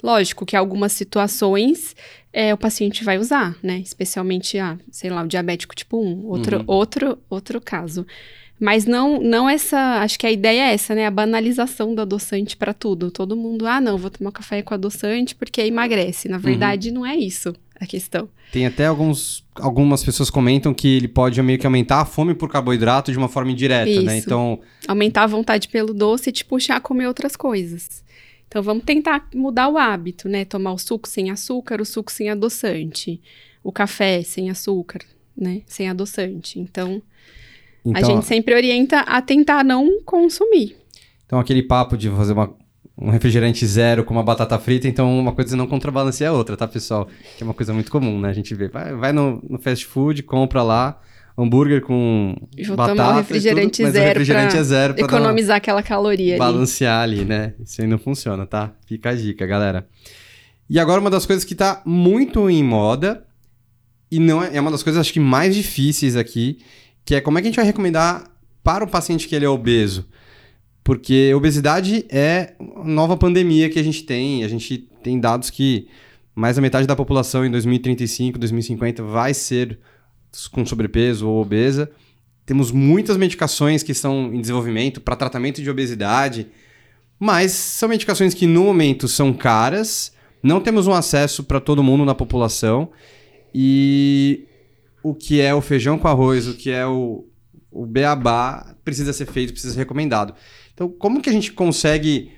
Lógico que algumas situações é, o paciente vai usar, né? Especialmente, ah, sei lá, o diabético tipo 1, outro, uhum. outro, outro caso. Mas não, não essa. Acho que a ideia é essa, né? A banalização do adoçante para tudo. Todo mundo, ah, não, vou tomar café com adoçante porque emagrece. Na uhum. verdade, uhum. não é isso a questão. Tem até alguns, algumas pessoas comentam que ele pode meio que aumentar a fome por carboidrato de uma forma indireta, né? Isso. né? Então. Aumentar a vontade pelo doce e te puxar a comer outras coisas. Então vamos tentar mudar o hábito, né? Tomar o suco sem açúcar, o suco sem adoçante, o café sem açúcar, né? Sem adoçante. Então, então a gente sempre orienta a tentar não consumir. Então aquele papo de fazer uma, um refrigerante zero com uma batata frita, então uma coisa não contrabalanceia a outra, tá, pessoal? Que é uma coisa muito comum, né? A gente vê, vai, vai no, no fast food, compra lá hambúrguer com Vou batata tomar um refrigerante tudo, zero refrigerante é zero pra economizar aquela caloria balancear ali. ali, né? Isso aí não funciona, tá? Fica a dica, galera. E agora uma das coisas que tá muito em moda e não é, é uma das coisas acho que mais difíceis aqui, que é como é que a gente vai recomendar para o paciente que ele é obeso? Porque obesidade é nova pandemia que a gente tem, a gente tem dados que mais da metade da população em 2035, 2050 vai ser com sobrepeso ou obesa. Temos muitas medicações que estão em desenvolvimento para tratamento de obesidade, mas são medicações que no momento são caras, não temos um acesso para todo mundo na população e o que é o feijão com arroz, o que é o, o beabá precisa ser feito, precisa ser recomendado. Então, como que a gente consegue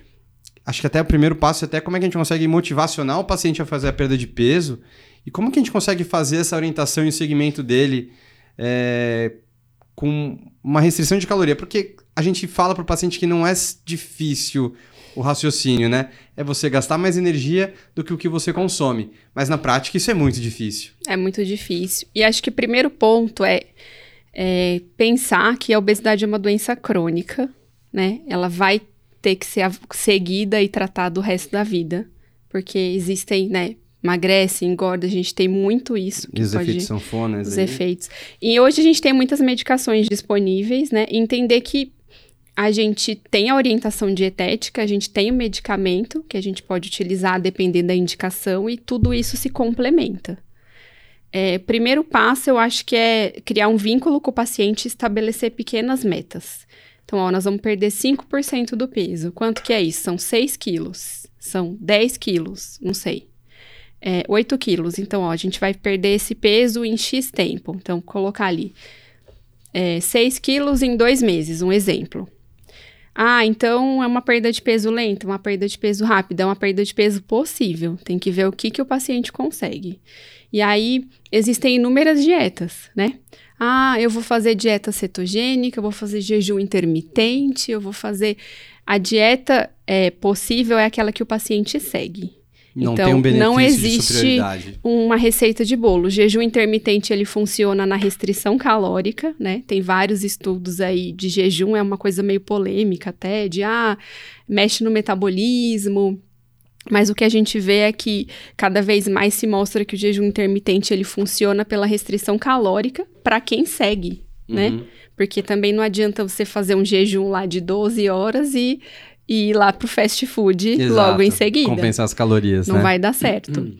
acho que até o primeiro passo é até como é que a gente consegue motivacionar o paciente a fazer a perda de peso e como que a gente consegue fazer essa orientação e o segmento dele é, com uma restrição de caloria? Porque a gente fala para o paciente que não é difícil o raciocínio, né? É você gastar mais energia do que o que você consome. Mas na prática isso é muito difícil. É muito difícil. E acho que o primeiro ponto é, é pensar que a obesidade é uma doença crônica, né? Ela vai ter que ser seguida e tratada o resto da vida. Porque existem, né, emagrece, engorda, a gente tem muito isso. E os pode... efeitos sanfonas. Os aí. efeitos. E hoje a gente tem muitas medicações disponíveis, né? entender que a gente tem a orientação dietética, a gente tem o medicamento que a gente pode utilizar dependendo da indicação e tudo isso se complementa. É, primeiro passo, eu acho que é criar um vínculo com o paciente e estabelecer pequenas metas. Então, ó, nós vamos perder 5% do peso. Quanto que é isso? São 6 quilos. São 10 quilos, não sei é, 8 quilos. Então, ó, a gente vai perder esse peso em X tempo. Então, colocar ali é, 6 quilos em dois meses, um exemplo. Ah, então é uma perda de peso lenta, uma perda de peso rápida, é uma perda de peso possível. Tem que ver o que, que o paciente consegue. E aí, existem inúmeras dietas, né? Ah, eu vou fazer dieta cetogênica, eu vou fazer jejum intermitente, eu vou fazer. A dieta é, possível é aquela que o paciente segue. Não então, tem um benefício não existe uma receita de bolo. O jejum intermitente ele funciona na restrição calórica, né? Tem vários estudos aí de jejum, é uma coisa meio polêmica até, de ah, mexe no metabolismo. Mas o que a gente vê é que cada vez mais se mostra que o jejum intermitente ele funciona pela restrição calórica para quem segue, né? uhum. né? Porque também não adianta você fazer um jejum lá de 12 horas e e ir lá pro fast food Exato. logo em seguida. Compensar as calorias, Não né? vai dar certo. Hum.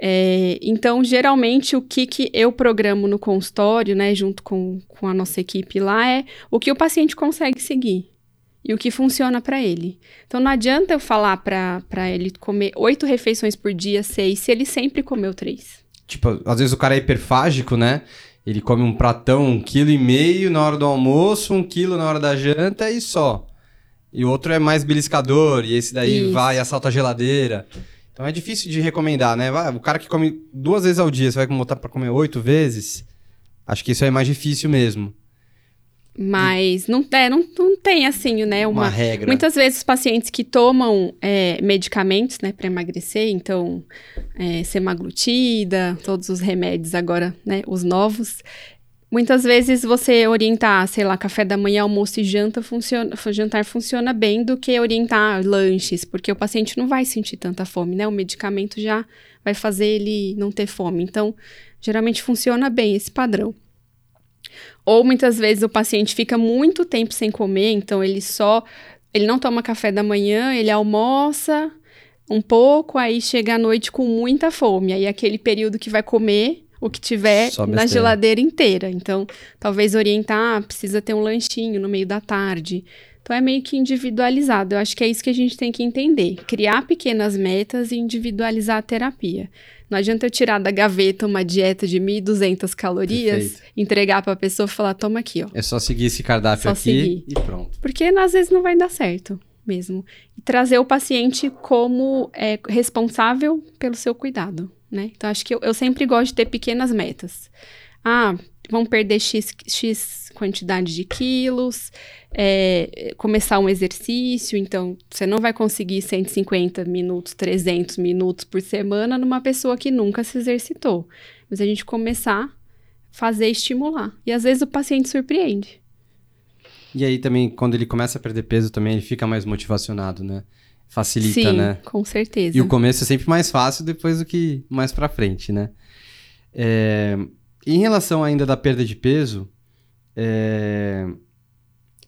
É, então, geralmente, o que, que eu programo no consultório, né, junto com, com a nossa equipe lá, é o que o paciente consegue seguir. e o que funciona para ele. Então não adianta eu falar para ele comer oito refeições por dia, seis, se ele sempre comeu três. Tipo, às vezes o cara é hiperfágico, né? Ele come um pratão, um quilo e meio na hora do almoço, um quilo na hora da janta e só. E o outro é mais beliscador, e esse daí Isso. vai e assalta a geladeira. Então é difícil de recomendar, né? O cara que come duas vezes ao dia, você vai botar para comer oito vezes? Acho que isso é mais difícil mesmo. Mas não, é, não, não tem, assim, né? Uma, uma regra. Muitas vezes os pacientes que tomam é, medicamentos, né, para emagrecer, então, é, semaglutida, todos os remédios agora, né, os novos. Muitas vezes você orientar, sei lá, café da manhã, almoço e janta funciona, jantar funciona bem do que orientar lanches, porque o paciente não vai sentir tanta fome, né? O medicamento já vai fazer ele não ter fome. Então, geralmente funciona bem esse padrão. Ou muitas vezes o paciente fica muito tempo sem comer, então ele só. Ele não toma café da manhã, ele almoça um pouco, aí chega à noite com muita fome. Aí aquele período que vai comer o que tiver na geladeira inteira. Então, talvez orientar, ah, precisa ter um lanchinho no meio da tarde. Então é meio que individualizado. Eu acho que é isso que a gente tem que entender. Criar pequenas metas e individualizar a terapia. Não adianta eu tirar da gaveta uma dieta de 1.200 calorias, Perfeito. entregar para a pessoa e falar: toma aqui, ó. É só seguir esse cardápio só aqui seguir. e pronto. Porque às vezes não vai dar certo mesmo. E trazer o paciente como é, responsável pelo seu cuidado, né? Então acho que eu, eu sempre gosto de ter pequenas metas. Ah, vão perder X, X quantidade de quilos, é, começar um exercício, então você não vai conseguir 150 minutos, 300 minutos por semana numa pessoa que nunca se exercitou. Mas a gente começar a fazer estimular. E às vezes o paciente surpreende. E aí também, quando ele começa a perder peso, também ele fica mais motivacionado, né? Facilita, Sim, né? com certeza. E o começo é sempre mais fácil depois do que mais pra frente, né? É... Em relação ainda da perda de peso, é...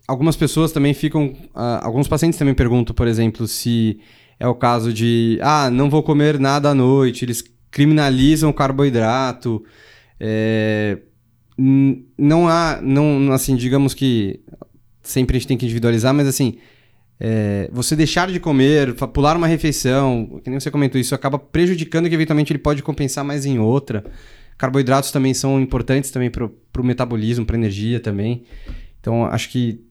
algumas pessoas também ficam. Uh, alguns pacientes também perguntam, por exemplo, se é o caso de ah, não vou comer nada à noite, eles criminalizam o carboidrato. É... Não há, não, assim, digamos que sempre a gente tem que individualizar, mas assim, é, você deixar de comer, pular uma refeição, que nem você comentou, isso acaba prejudicando que eventualmente ele pode compensar mais em outra. Carboidratos também são importantes também para o metabolismo, para energia também. Então, acho que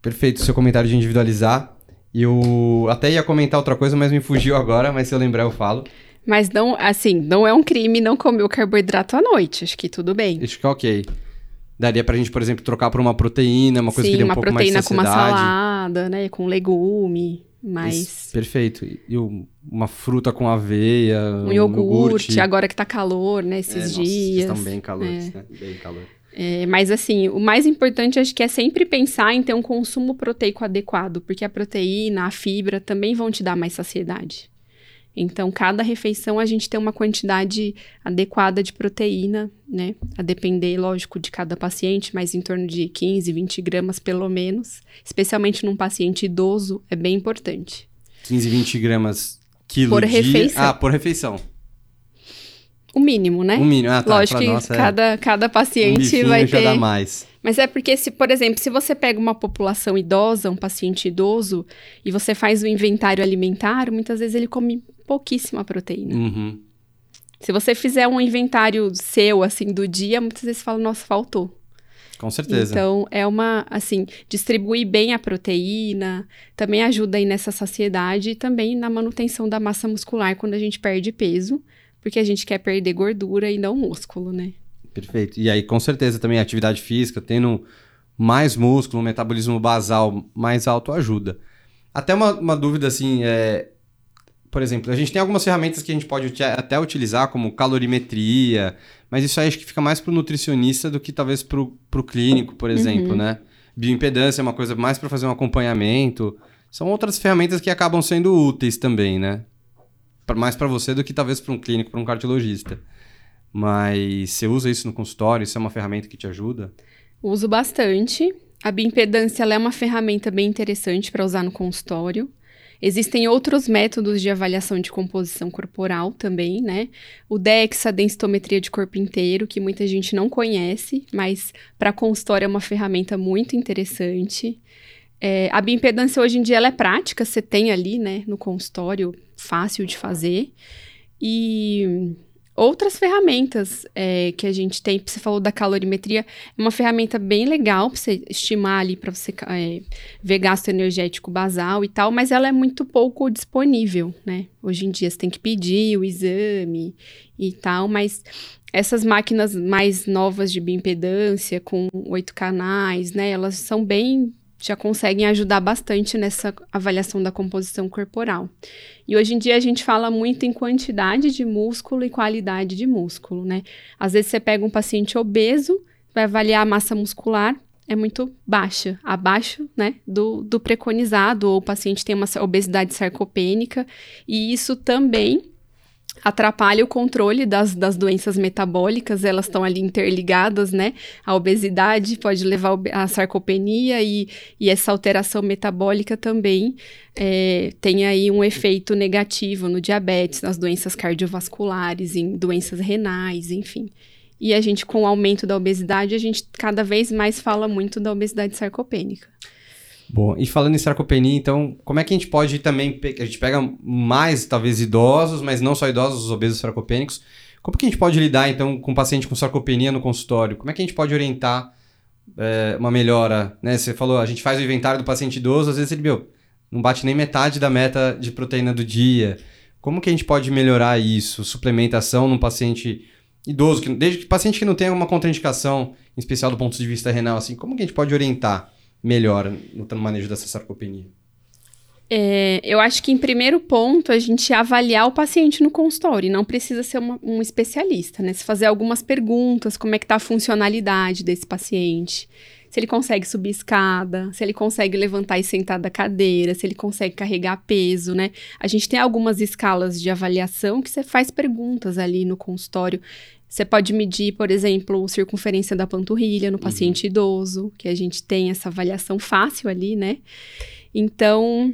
perfeito o seu comentário de individualizar. E eu até ia comentar outra coisa, mas me fugiu agora, mas se eu lembrar eu falo. Mas não, assim, não é um crime não comer o carboidrato à noite. Acho que tudo bem. Acho que é ok. Daria pra gente, por exemplo, trocar por uma proteína, uma coisa Sim, que dê um pouco mais de Sim, uma proteína com uma salada, né? Com legume. Mas. Isso, perfeito. E uma fruta com aveia. Um iogurte, iogurte. agora que tá calor, né? Esses é, dias. Nossa, estão bem calores, é. né? Bem calor. É, mas assim, o mais importante acho que é sempre pensar em ter um consumo proteico adequado, porque a proteína, a fibra também vão te dar mais saciedade. Então, cada refeição a gente tem uma quantidade adequada de proteína, né? A depender, lógico, de cada paciente, mas em torno de 15, 20 gramas pelo menos. Especialmente num paciente idoso, é bem importante. 15, 20 gramas quilo por refeição. Ah, por refeição. O mínimo, né? O mínimo, ah, tá. Lógico que nossa, cada, é... cada paciente um vai ter. Dá mais. Mas é porque, se, por exemplo, se você pega uma população idosa, um paciente idoso, e você faz o um inventário alimentar, muitas vezes ele come pouquíssima proteína. Uhum. Se você fizer um inventário seu, assim, do dia, muitas vezes você fala, nossa, faltou. Com certeza. Então, é uma, assim, distribuir bem a proteína, também ajuda aí nessa saciedade e também na manutenção da massa muscular quando a gente perde peso, porque a gente quer perder gordura e não músculo, né? Perfeito. E aí, com certeza, também a atividade física, tendo mais músculo, um metabolismo basal mais alto, ajuda. Até uma, uma dúvida, assim, é, por exemplo, a gente tem algumas ferramentas que a gente pode até utilizar, como calorimetria, mas isso aí acho que fica mais para o nutricionista do que talvez para o clínico, por exemplo, uhum. né? Bioimpedância é uma coisa mais para fazer um acompanhamento. São outras ferramentas que acabam sendo úteis também, né? Mais para você do que talvez para um clínico, para um cardiologista. Mas você usa isso no consultório? Isso é uma ferramenta que te ajuda? Uso bastante. A bioimpedância é uma ferramenta bem interessante para usar no consultório. Existem outros métodos de avaliação de composição corporal também, né? O DEX, a densitometria de corpo inteiro, que muita gente não conhece, mas para consultório é uma ferramenta muito interessante. É, a bioimpedância hoje em dia ela é prática, você tem ali, né, no consultório, fácil de fazer. E outras ferramentas é, que a gente tem, você falou da calorimetria, é uma ferramenta bem legal para você estimar ali, para você é, ver gasto energético basal e tal, mas ela é muito pouco disponível, né? Hoje em dia você tem que pedir o exame e tal, mas essas máquinas mais novas de bioimpedância, com oito canais, né, elas são bem já conseguem ajudar bastante nessa avaliação da composição corporal. E hoje em dia a gente fala muito em quantidade de músculo e qualidade de músculo, né? Às vezes você pega um paciente obeso, vai avaliar a massa muscular, é muito baixa, abaixo né, do, do preconizado, ou o paciente tem uma obesidade sarcopênica, e isso também atrapalha o controle das, das doenças metabólicas, elas estão ali interligadas, né? A obesidade pode levar à sarcopenia e, e essa alteração metabólica também é, tem aí um efeito negativo no diabetes, nas doenças cardiovasculares, em doenças renais, enfim. E a gente, com o aumento da obesidade, a gente cada vez mais fala muito da obesidade sarcopênica. Bom, e falando em sarcopenia, então, como é que a gente pode também. A gente pega mais, talvez, idosos, mas não só idosos, os obesos sarcopênicos. Como que a gente pode lidar, então, com um paciente com sarcopenia no consultório? Como é que a gente pode orientar é, uma melhora? Né? Você falou, a gente faz o inventário do paciente idoso, às vezes ele, meu, não bate nem metade da meta de proteína do dia. Como que a gente pode melhorar isso? Suplementação num paciente idoso, que, desde que paciente que não tenha alguma contraindicação, em especial do ponto de vista renal, assim, como que a gente pode orientar? Melhor no manejo dessa sarcopenia? É, eu acho que, em primeiro ponto, a gente avaliar o paciente no consultório. Não precisa ser uma, um especialista, né? Se fazer algumas perguntas, como é que está a funcionalidade desse paciente. Se ele consegue subir escada, se ele consegue levantar e sentar da cadeira, se ele consegue carregar peso, né? A gente tem algumas escalas de avaliação que você faz perguntas ali no consultório. Você pode medir, por exemplo, circunferência da panturrilha no paciente uhum. idoso, que a gente tem essa avaliação fácil ali, né? Então,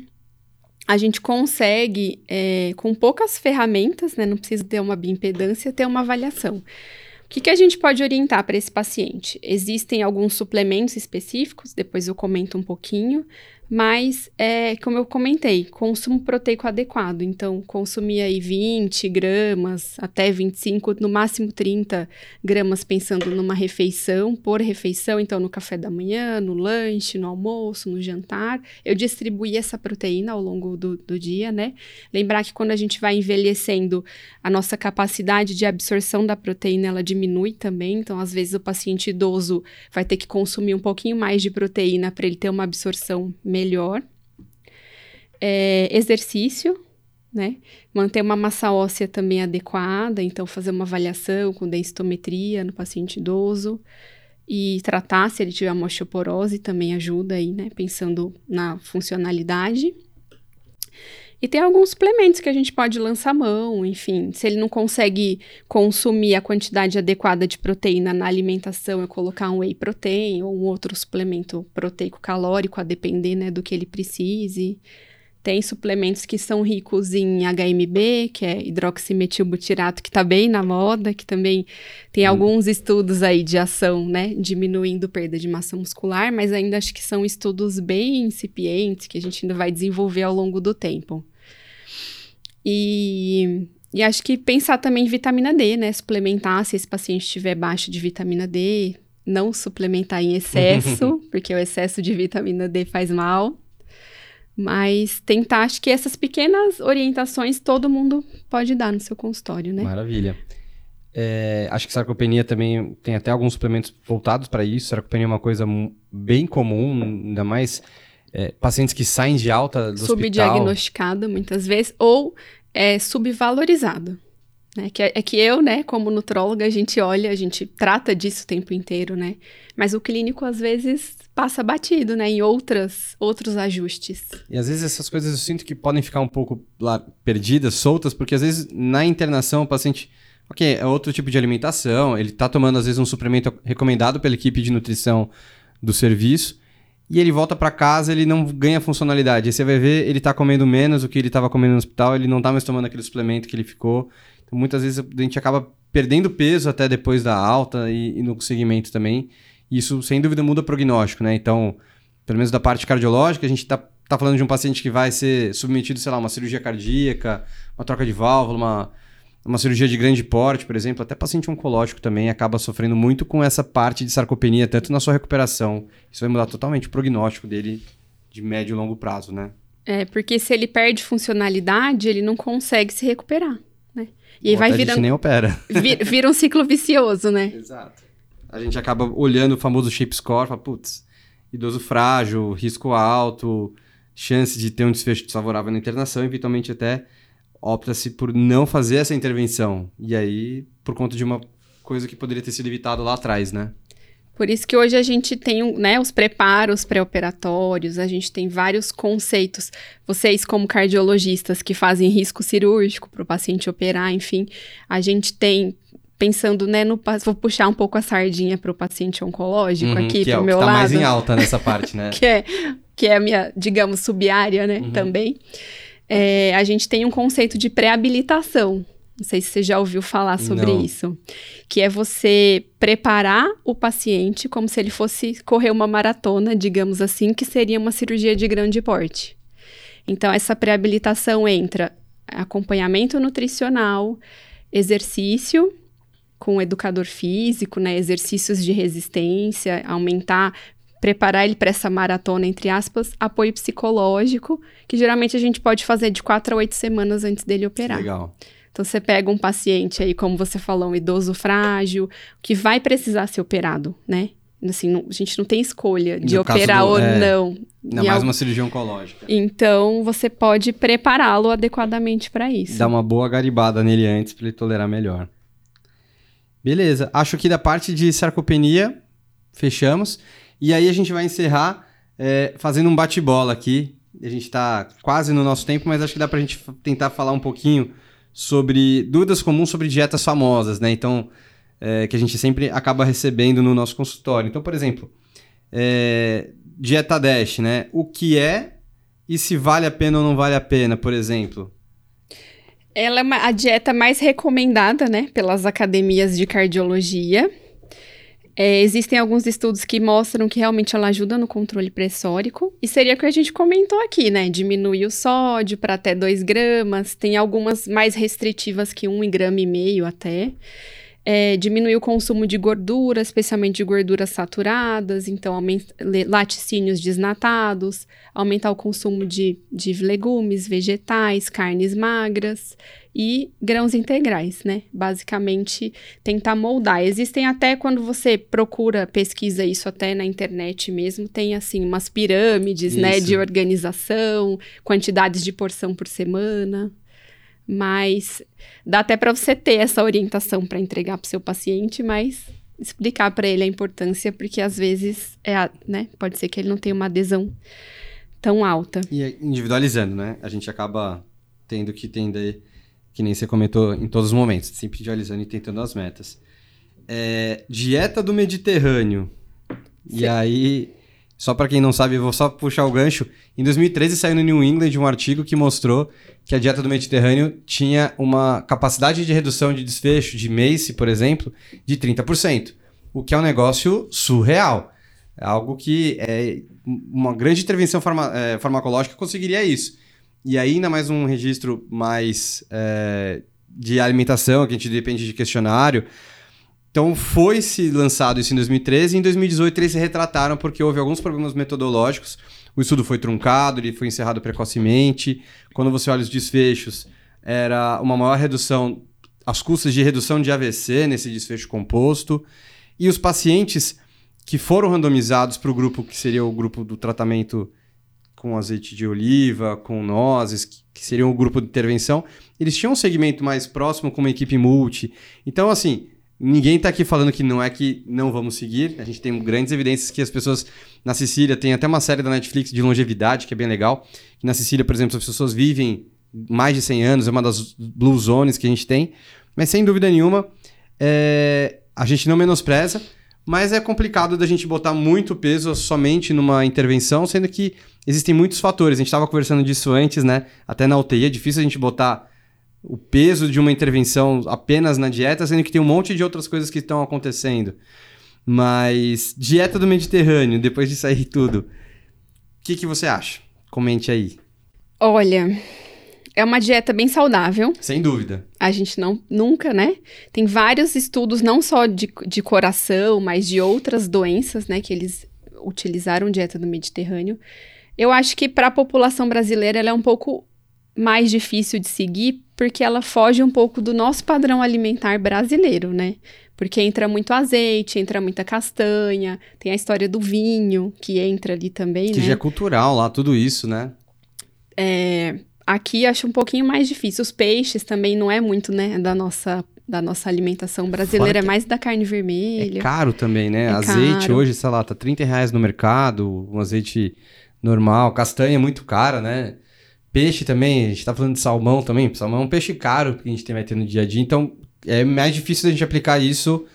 a gente consegue, é, com poucas ferramentas, né? Não precisa ter uma bioimpedância, ter uma avaliação. O que, que a gente pode orientar para esse paciente? Existem alguns suplementos específicos, depois eu comento um pouquinho, mas, é, como eu comentei, consumo proteico adequado. Então, consumir aí 20 gramas até 25, no máximo 30 gramas, pensando numa refeição, por refeição. Então, no café da manhã, no lanche, no almoço, no jantar. Eu distribuí essa proteína ao longo do, do dia, né? Lembrar que quando a gente vai envelhecendo, a nossa capacidade de absorção da proteína, ela diminui também. Então, às vezes, o paciente idoso vai ter que consumir um pouquinho mais de proteína para ele ter uma absorção melhor melhor. É, exercício, né? Manter uma massa óssea também adequada, então fazer uma avaliação com densitometria no paciente idoso e tratar se ele tiver uma osteoporose também ajuda aí, né? Pensando na funcionalidade. E tem alguns suplementos que a gente pode lançar mão, enfim. Se ele não consegue consumir a quantidade adequada de proteína na alimentação, é colocar um whey protein ou um outro suplemento proteico calórico, a depender né, do que ele precise. Tem suplementos que são ricos em HMB, que é hidroximetilbutirato, que está bem na moda, que também tem hum. alguns estudos aí de ação, né, diminuindo perda de massa muscular, mas ainda acho que são estudos bem incipientes, que a gente ainda vai desenvolver ao longo do tempo. E, e acho que pensar também em vitamina D, né, suplementar se esse paciente estiver baixo de vitamina D, não suplementar em excesso, porque o excesso de vitamina D faz mal. Mas tentar, acho que essas pequenas orientações todo mundo pode dar no seu consultório, né? Maravilha. É, acho que sarcopenia também tem até alguns suplementos voltados para isso. Sarcopenia é uma coisa bem comum, ainda mais é, pacientes que saem de alta do Subdiagnosticada muitas vezes, ou é, subvalorizado. Né? Que é, é, que eu, né, como nutróloga, a gente olha, a gente trata disso o tempo inteiro, né? Mas o clínico, às vezes, passa batido, né, em outras, outros ajustes. E às vezes essas coisas eu sinto que podem ficar um pouco lá perdidas, soltas, porque às vezes na internação o paciente, ok, é outro tipo de alimentação, ele está tomando às vezes um suplemento recomendado pela equipe de nutrição do serviço, e ele volta para casa, ele não ganha funcionalidade. Aí você vai ver, ele está comendo menos do que ele estava comendo no hospital, ele não está mais tomando aquele suplemento que ele ficou. Então, muitas vezes a gente acaba perdendo peso até depois da alta e, e no segmento também. Isso, sem dúvida, muda o prognóstico, né? Então, pelo menos da parte cardiológica, a gente está tá falando de um paciente que vai ser submetido, sei lá, uma cirurgia cardíaca, uma troca de válvula, uma, uma cirurgia de grande porte, por exemplo, até paciente oncológico também acaba sofrendo muito com essa parte de sarcopenia, tanto na sua recuperação. Isso vai mudar totalmente o prognóstico dele de médio e longo prazo, né? É, porque se ele perde funcionalidade, ele não consegue se recuperar? E aí vai virando... A gente nem opera. Vir, vira um ciclo vicioso, né? Exato. A gente acaba olhando o famoso shape score, fala, putz, idoso frágil, risco alto, chance de ter um desfecho desfavorável na internação, eventualmente até opta-se por não fazer essa intervenção. E aí, por conta de uma coisa que poderia ter sido evitado lá atrás, né? Por isso que hoje a gente tem né, os preparos pré-operatórios, a gente tem vários conceitos. Vocês, como cardiologistas que fazem risco cirúrgico para o paciente operar, enfim, a gente tem pensando, né, no vou puxar um pouco a sardinha para o paciente oncológico uhum, aqui para o é, meu que tá lado. mais em alta nessa parte, né? que é que é a minha, digamos, subárea, né, uhum. também. É, a gente tem um conceito de pré-habilitação. Não sei se você já ouviu falar sobre Não. isso. Que é você preparar o paciente como se ele fosse correr uma maratona, digamos assim, que seria uma cirurgia de grande porte. Então, essa pré-habilitação entra acompanhamento nutricional, exercício com educador físico, né, exercícios de resistência, aumentar, preparar ele para essa maratona, entre aspas, apoio psicológico, que geralmente a gente pode fazer de quatro a oito semanas antes dele operar. Legal. Então, você pega um paciente aí, como você falou, um idoso frágil, que vai precisar ser operado, né? Assim, não, a gente não tem escolha de no operar do, ou é, não. Ainda mais uma cirurgia oncológica. Então, você pode prepará-lo adequadamente para isso. Dá uma boa garibada nele antes para ele tolerar melhor. Beleza. Acho que da parte de sarcopenia, fechamos. E aí a gente vai encerrar é, fazendo um bate-bola aqui. A gente está quase no nosso tempo, mas acho que dá para a gente tentar falar um pouquinho sobre dúvidas comuns sobre dietas famosas, né? Então, é, que a gente sempre acaba recebendo no nosso consultório. Então, por exemplo, é, dieta Dash, né? O que é e se vale a pena ou não vale a pena, por exemplo? Ela é uma, a dieta mais recomendada, né, pelas academias de cardiologia. É, existem alguns estudos que mostram que realmente ela ajuda no controle pressórico. E seria o que a gente comentou aqui, né? Diminuir o sódio para até 2 gramas. Tem algumas mais restritivas que 1 um grama e meio até é, diminuir o consumo de gordura, especialmente de gorduras saturadas, então laticínios desnatados, aumentar o consumo de, de legumes, vegetais, carnes magras e grãos integrais, né? Basicamente, tentar moldar. Existem até quando você procura, pesquisa isso até na internet mesmo, tem assim umas pirâmides, isso. né, de organização, quantidades de porção por semana. Mas dá até para você ter essa orientação para entregar para o seu paciente, mas explicar para ele a importância, porque às vezes é, a, né, pode ser que ele não tenha uma adesão tão alta. E é individualizando, né? A gente acaba tendo que entender, que nem você comentou em todos os momentos, sempre individualizando e tentando as metas. É, dieta do Mediterrâneo. Sim. E aí só para quem não sabe, eu vou só puxar o gancho. Em 2013 saiu no New England um artigo que mostrou que a dieta do Mediterrâneo tinha uma capacidade de redução de desfecho de MACE, por exemplo, de 30%, o que é um negócio surreal. É algo que é uma grande intervenção farma, é, farmacológica conseguiria isso. E ainda mais um registro mais é, de alimentação, que a gente depende de questionário, então foi se lançado isso em 2013 e em 2018 eles se retrataram porque houve alguns problemas metodológicos. O estudo foi truncado, ele foi encerrado precocemente. Quando você olha os desfechos, era uma maior redução, as custas de redução de AVC nesse desfecho composto. E os pacientes que foram randomizados para o grupo que seria o grupo do tratamento com azeite de oliva, com nozes, que seria o grupo de intervenção, eles tinham um segmento mais próximo com uma equipe multi. Então, assim, Ninguém está aqui falando que não é que não vamos seguir. A gente tem grandes evidências que as pessoas na Sicília, tem até uma série da Netflix de longevidade, que é bem legal. Na Sicília, por exemplo, as pessoas vivem mais de 100 anos, é uma das blue zones que a gente tem. Mas sem dúvida nenhuma, é... a gente não menospreza, mas é complicado da gente botar muito peso somente numa intervenção, sendo que existem muitos fatores. A gente estava conversando disso antes, né? Até na UTI é difícil a gente botar o peso de uma intervenção apenas na dieta, sendo que tem um monte de outras coisas que estão acontecendo. Mas dieta do Mediterrâneo, depois de sair tudo, que, que você acha? Comente aí. Olha, é uma dieta bem saudável. Sem dúvida. A gente não nunca, né? Tem vários estudos, não só de, de coração, mas de outras doenças, né? Que eles utilizaram dieta do Mediterrâneo. Eu acho que para a população brasileira ela é um pouco mais difícil de seguir, porque ela foge um pouco do nosso padrão alimentar brasileiro, né? Porque entra muito azeite, entra muita castanha, tem a história do vinho que entra ali também, que né? já é cultural lá, tudo isso, né? É, aqui acho um pouquinho mais difícil. Os peixes também não é muito, né, da nossa da nossa alimentação brasileira, é mais da carne vermelha. É caro também, né? É azeite caro. hoje, sei lá, tá 30 reais no mercado, um azeite normal, castanha é muito cara, né? Peixe também, a gente tá falando de salmão também, salmão é um peixe caro que a gente vai ter no dia a dia, então é mais difícil a gente aplicar isso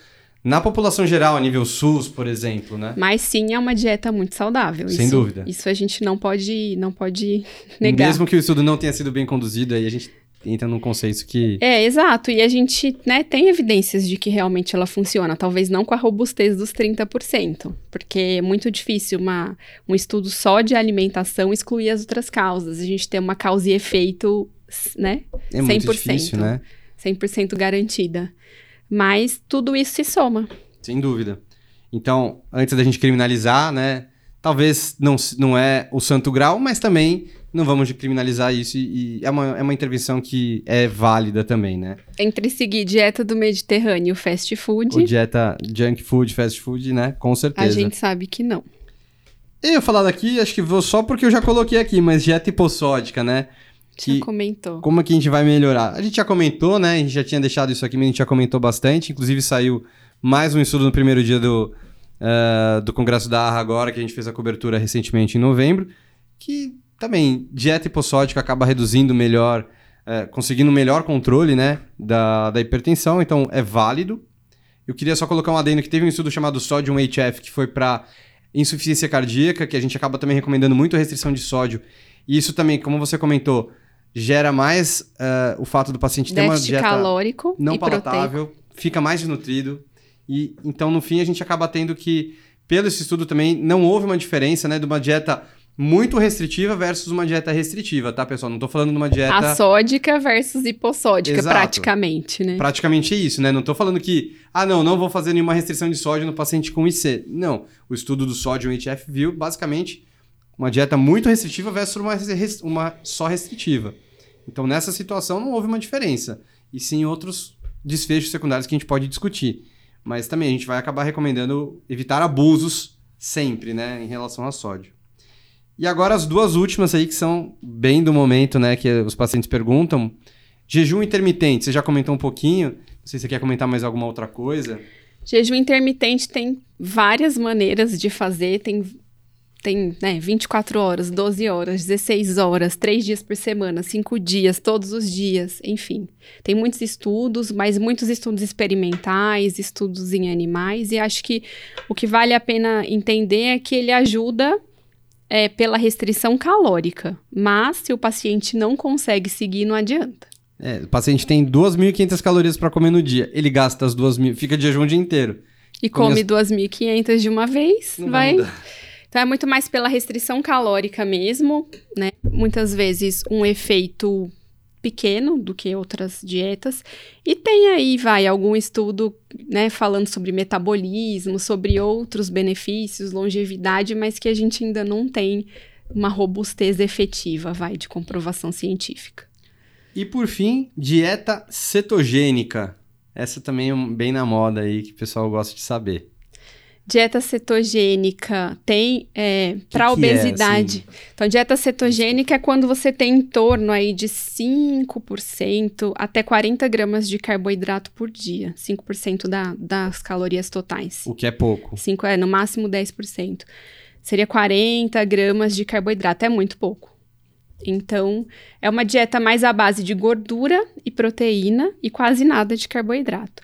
na população geral, a nível SUS, por exemplo, né? Mas sim, é uma dieta muito saudável. Sem isso, dúvida. Isso a gente não pode, não pode negar. Mesmo que o estudo não tenha sido bem conduzido, aí a gente entra num conceito que. É, exato. E a gente né, tem evidências de que realmente ela funciona. Talvez não com a robustez dos 30%. Porque é muito difícil uma, um estudo só de alimentação excluir as outras causas. A gente tem uma causa e efeito, né? É muito difícil, né? 100% garantida. Mas tudo isso se soma. Sem dúvida. Então, antes da gente criminalizar, né? Talvez não, não é o santo grau, mas também não vamos criminalizar isso e, e é, uma, é uma intervenção que é válida também, né? Entre seguir dieta do Mediterrâneo, fast food. Ou dieta junk food, fast food, né? Com certeza. A gente sabe que não. Eu falar daqui, acho que vou só porque eu já coloquei aqui, mas dieta hipossódica, né? Que, já comentou. Como é que a gente vai melhorar? A gente já comentou, né? A gente já tinha deixado isso aqui, mas a gente já comentou bastante. Inclusive saiu mais um estudo no primeiro dia do, uh, do Congresso da ARRA agora, que a gente fez a cobertura recentemente em novembro, que também dieta hipossódica acaba reduzindo melhor, uh, conseguindo melhor controle, né? Da, da hipertensão, então é válido. Eu queria só colocar um adendo que teve um estudo chamado Sodium HF, que foi para insuficiência cardíaca, que a gente acaba também recomendando muito a restrição de sódio. E isso também, como você comentou, gera mais uh, o fato do paciente ter uma dieta calórico não palatável, proteico. fica mais desnutrido. E então, no fim, a gente acaba tendo que, pelo esse estudo também, não houve uma diferença né, de uma dieta muito restritiva versus uma dieta restritiva, tá, pessoal? Não tô falando de uma dieta. Assódica versus hipossódica, Exato. praticamente, né? Praticamente é isso, né? Não tô falando que, ah, não, não vou fazer nenhuma restrição de sódio no paciente com IC. Não. O estudo do sódio HF viu, basicamente, uma dieta muito restritiva versus uma, uma só restritiva. Então, nessa situação, não houve uma diferença. E sim outros desfechos secundários que a gente pode discutir. Mas também a gente vai acabar recomendando evitar abusos sempre, né, em relação a sódio. E agora as duas últimas aí que são bem do momento, né, que os pacientes perguntam. Jejum intermitente, você já comentou um pouquinho. Não sei se você quer comentar mais alguma outra coisa. Jejum intermitente tem várias maneiras de fazer, tem tem né, 24 horas, 12 horas, 16 horas, 3 dias por semana, 5 dias, todos os dias, enfim. Tem muitos estudos, mas muitos estudos experimentais, estudos em animais, e acho que o que vale a pena entender é que ele ajuda é, pela restrição calórica, mas se o paciente não consegue seguir, não adianta. É, o paciente tem 2.500 calorias para comer no dia, ele gasta as 2.000, fica de jejum o dia inteiro. E come, come as... 2.500 de uma vez, não vai... vai então é muito mais pela restrição calórica mesmo, né? Muitas vezes um efeito pequeno do que outras dietas. E tem aí, vai, algum estudo, né, falando sobre metabolismo, sobre outros benefícios, longevidade, mas que a gente ainda não tem uma robustez efetiva, vai, de comprovação científica. E por fim, dieta cetogênica. Essa também é bem na moda aí, que o pessoal gosta de saber. Dieta cetogênica tem é, para obesidade. É, assim? Então, dieta cetogênica é quando você tem em torno aí de 5% até 40 gramas de carboidrato por dia. 5% da, das calorias totais. O que é pouco. 5 é, no máximo 10%. Seria 40 gramas de carboidrato, é muito pouco. Então, é uma dieta mais à base de gordura e proteína e quase nada de carboidrato.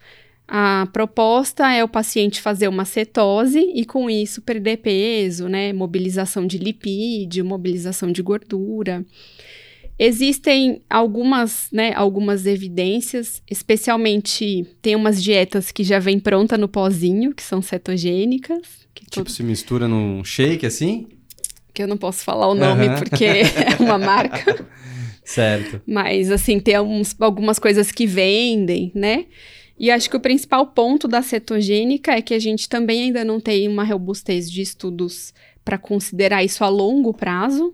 A proposta é o paciente fazer uma cetose e, com isso, perder peso, né? Mobilização de lipídio, mobilização de gordura. Existem algumas, né, algumas evidências, especialmente tem umas dietas que já vem pronta no pozinho, que são cetogênicas. Que tipo, todo... se mistura num shake assim? que eu não posso falar o nome uhum. porque é uma marca. Certo. Mas, assim, tem alguns, algumas coisas que vendem, né? E acho que o principal ponto da cetogênica é que a gente também ainda não tem uma robustez de estudos para considerar isso a longo prazo.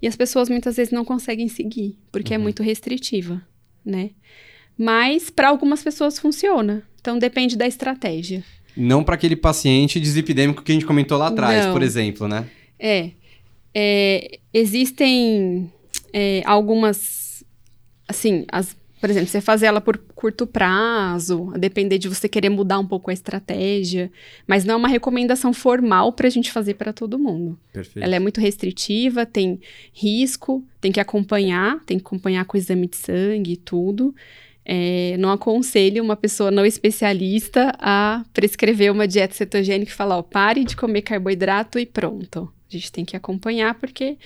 E as pessoas muitas vezes não conseguem seguir, porque é uhum. é muito restritiva, né? Mas para algumas pessoas funciona. Então depende da estratégia. Não para aquele paciente dislipidêmico que a gente comentou lá atrás, não. por exemplo, né? É. é existem é, algumas. Assim, as, por exemplo, você fazer ela por curto prazo, a depender de você querer mudar um pouco a estratégia, mas não é uma recomendação formal para a gente fazer para todo mundo. Perfeito. Ela é muito restritiva, tem risco, tem que acompanhar, tem que acompanhar com o exame de sangue e tudo. É, não aconselho uma pessoa não especialista a prescrever uma dieta cetogênica e falar, ó, pare de comer carboidrato e pronto. A gente tem que acompanhar porque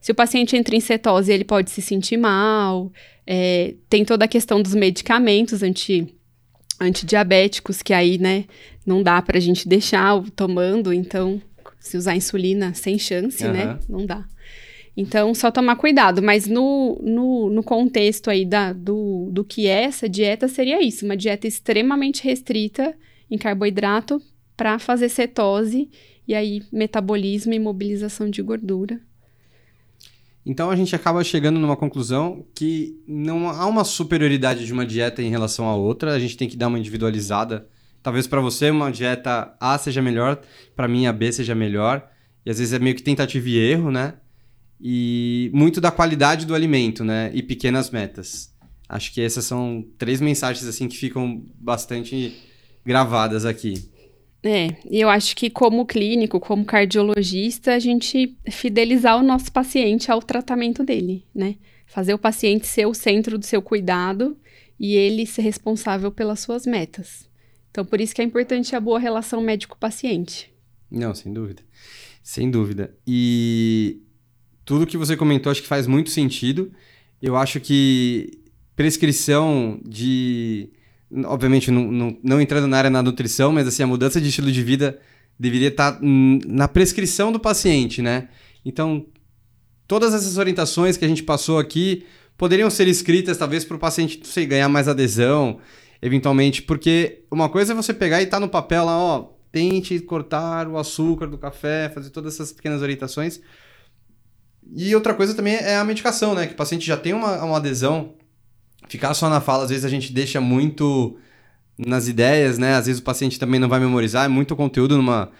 se o paciente entra em cetose, ele pode se sentir mal. É, tem toda a questão dos medicamentos anti, antidiabéticos, que aí, né, não dá pra gente deixar tomando. Então, se usar insulina sem chance, uhum. né, não dá. Então, só tomar cuidado. Mas no, no, no contexto aí da, do, do que é essa dieta, seria isso. Uma dieta extremamente restrita em carboidrato para fazer cetose e aí metabolismo e mobilização de gordura. Então a gente acaba chegando numa conclusão que não há uma superioridade de uma dieta em relação à outra, a gente tem que dar uma individualizada. Talvez para você uma dieta A seja melhor, para mim a B seja melhor, e às vezes é meio que tentativa e erro, né? e muito da qualidade do alimento, né? E pequenas metas. Acho que essas são três mensagens assim que ficam bastante gravadas aqui. É, e eu acho que como clínico, como cardiologista, a gente fidelizar o nosso paciente ao tratamento dele, né? Fazer o paciente ser o centro do seu cuidado e ele ser responsável pelas suas metas. Então, por isso que é importante a boa relação médico-paciente. Não, sem dúvida. Sem dúvida. E tudo que você comentou acho que faz muito sentido. Eu acho que prescrição de. Obviamente, não, não, não entrando na área da nutrição, mas assim, a mudança de estilo de vida deveria estar na prescrição do paciente, né? Então, todas essas orientações que a gente passou aqui poderiam ser escritas, talvez, para o paciente sei, ganhar mais adesão, eventualmente, porque uma coisa é você pegar e tá no papel lá, ó, tente cortar o açúcar do café, fazer todas essas pequenas orientações. E outra coisa também é a medicação, né? Que o paciente já tem uma, uma adesão. Ficar só na fala, às vezes a gente deixa muito nas ideias, né? Às vezes o paciente também não vai memorizar, é muito conteúdo numa.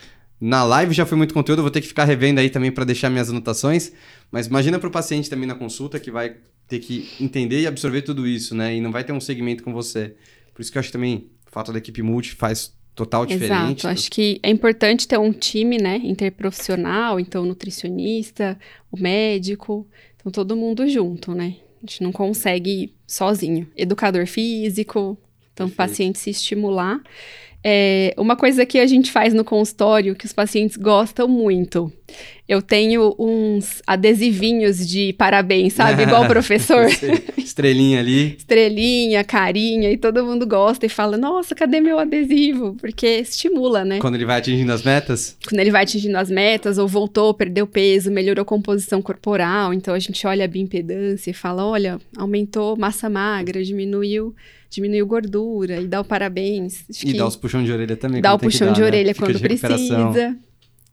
Na live já foi muito conteúdo, vou ter que ficar revendo aí também para deixar minhas anotações. Mas imagina para o paciente também na consulta que vai ter que entender e absorver tudo isso, né? E não vai ter um segmento com você. Por isso que eu acho que também o fato da equipe multi faz total diferente. Exato. Acho que é importante ter um time, né, interprofissional, então nutricionista, o médico, então todo mundo junto, né? A gente não consegue sozinho. Educador físico, então o paciente se estimular. É, uma coisa que a gente faz no consultório que os pacientes gostam muito. Eu tenho uns adesivinhos de parabéns, sabe? Igual o professor. Estrelinha ali. Estrelinha, carinha, e todo mundo gosta e fala: Nossa, cadê meu adesivo? Porque estimula, né? Quando ele vai atingindo as metas? Quando ele vai atingindo as metas, ou voltou, perdeu peso, melhorou a composição corporal. Então a gente olha a bioimpedância e fala: Olha, aumentou massa magra, diminuiu diminuiu gordura e dá o parabéns. Acho e dá os puxão de orelha também. Dá o puxão dar, de né? orelha quando de precisa,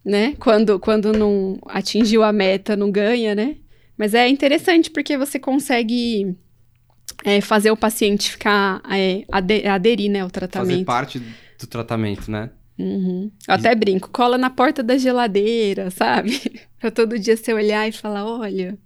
né? Quando, quando não atingiu a meta, não ganha, né? Mas é interessante porque você consegue é, fazer o paciente ficar, é, aderir, né, ao tratamento. Fazer parte do tratamento, né? Uhum. Eu até brinco, cola na porta da geladeira, sabe? pra todo dia você olhar e falar, olha,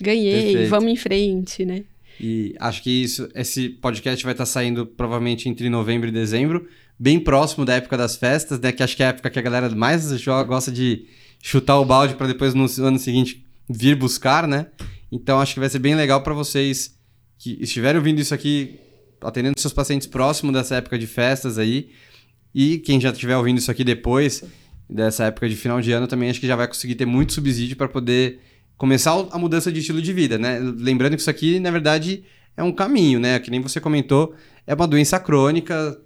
ganhei, Perfeito. vamos em frente, né? E acho que isso, esse podcast vai estar saindo provavelmente entre novembro e dezembro, bem próximo da época das festas, né? Que acho que é a época que a galera mais gosta de chutar o balde para depois no ano seguinte vir buscar, né? Então acho que vai ser bem legal para vocês que estiverem ouvindo isso aqui, atendendo seus pacientes próximo dessa época de festas aí. E quem já estiver ouvindo isso aqui depois dessa época de final de ano também acho que já vai conseguir ter muito subsídio para poder começar a mudança de estilo de vida, né? Lembrando que isso aqui, na verdade, é um caminho, né? Que nem você comentou, é uma doença crônica,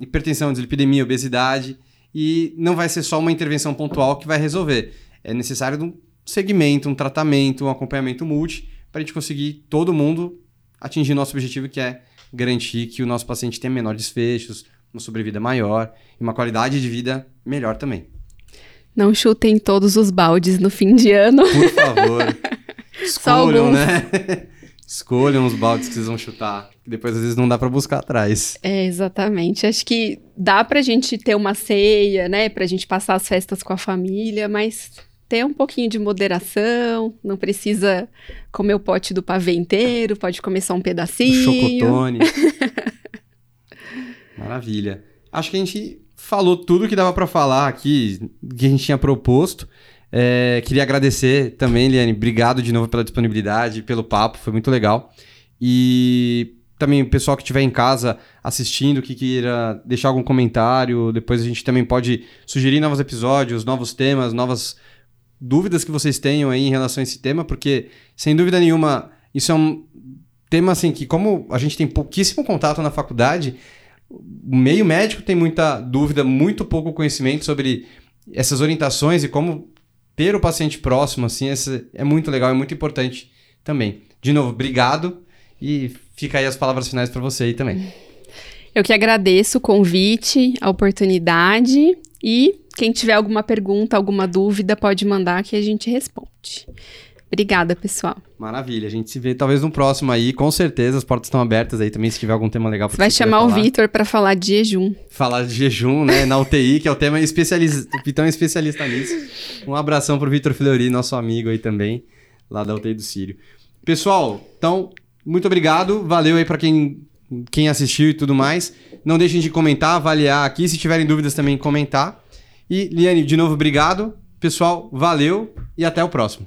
hipertensão, dislipidemia, obesidade, e não vai ser só uma intervenção pontual que vai resolver. É necessário segmento, um tratamento, um acompanhamento multi, para a gente conseguir todo mundo atingir nosso objetivo, que é garantir que o nosso paciente tenha menores desfechos, uma sobrevida maior e uma qualidade de vida melhor também. Não chutem todos os baldes no fim de ano. Por favor. Escolham, né? Escolham os baldes que vocês vão chutar. Depois às vezes não dá para buscar atrás. É, exatamente. Acho que dá pra gente ter uma ceia, né? Pra gente passar as festas com a família, mas ter um pouquinho de moderação, não precisa comer o pote do pavê inteiro, pode comer só um pedacinho. O chocotone. Maravilha. Acho que a gente falou tudo que dava para falar aqui, que a gente tinha proposto. É, queria agradecer também, Liane. Obrigado de novo pela disponibilidade, pelo papo, foi muito legal. E também o pessoal que estiver em casa assistindo, que queira deixar algum comentário, depois a gente também pode sugerir novos episódios, novos temas, novas dúvidas que vocês tenham aí em relação a esse tema, porque sem dúvida nenhuma isso é um tema assim que como a gente tem pouquíssimo contato na faculdade, o meio médico tem muita dúvida, muito pouco conhecimento sobre essas orientações e como ter o paciente próximo, assim, é muito legal, é muito importante também. De novo, obrigado e fica aí as palavras finais para você aí também. Eu que agradeço o convite, a oportunidade e quem tiver alguma pergunta, alguma dúvida, pode mandar que a gente responde. Obrigada, pessoal. Maravilha. A gente se vê talvez no próximo aí. Com certeza, as portas estão abertas aí também, se tiver algum tema legal. Você vai chamar o Vitor para falar de jejum. Falar de jejum, né? Na UTI, que é o tema especialista. O Pitão é especialista nisso. Um abração pro Vitor Fleury, nosso amigo aí também, lá da UTI do Sírio. Pessoal, então, muito obrigado. Valeu aí para quem, quem assistiu e tudo mais. Não deixem de comentar, avaliar aqui. Se tiverem dúvidas também, comentar. E, Liane, de novo, obrigado. Pessoal, valeu e até o próximo.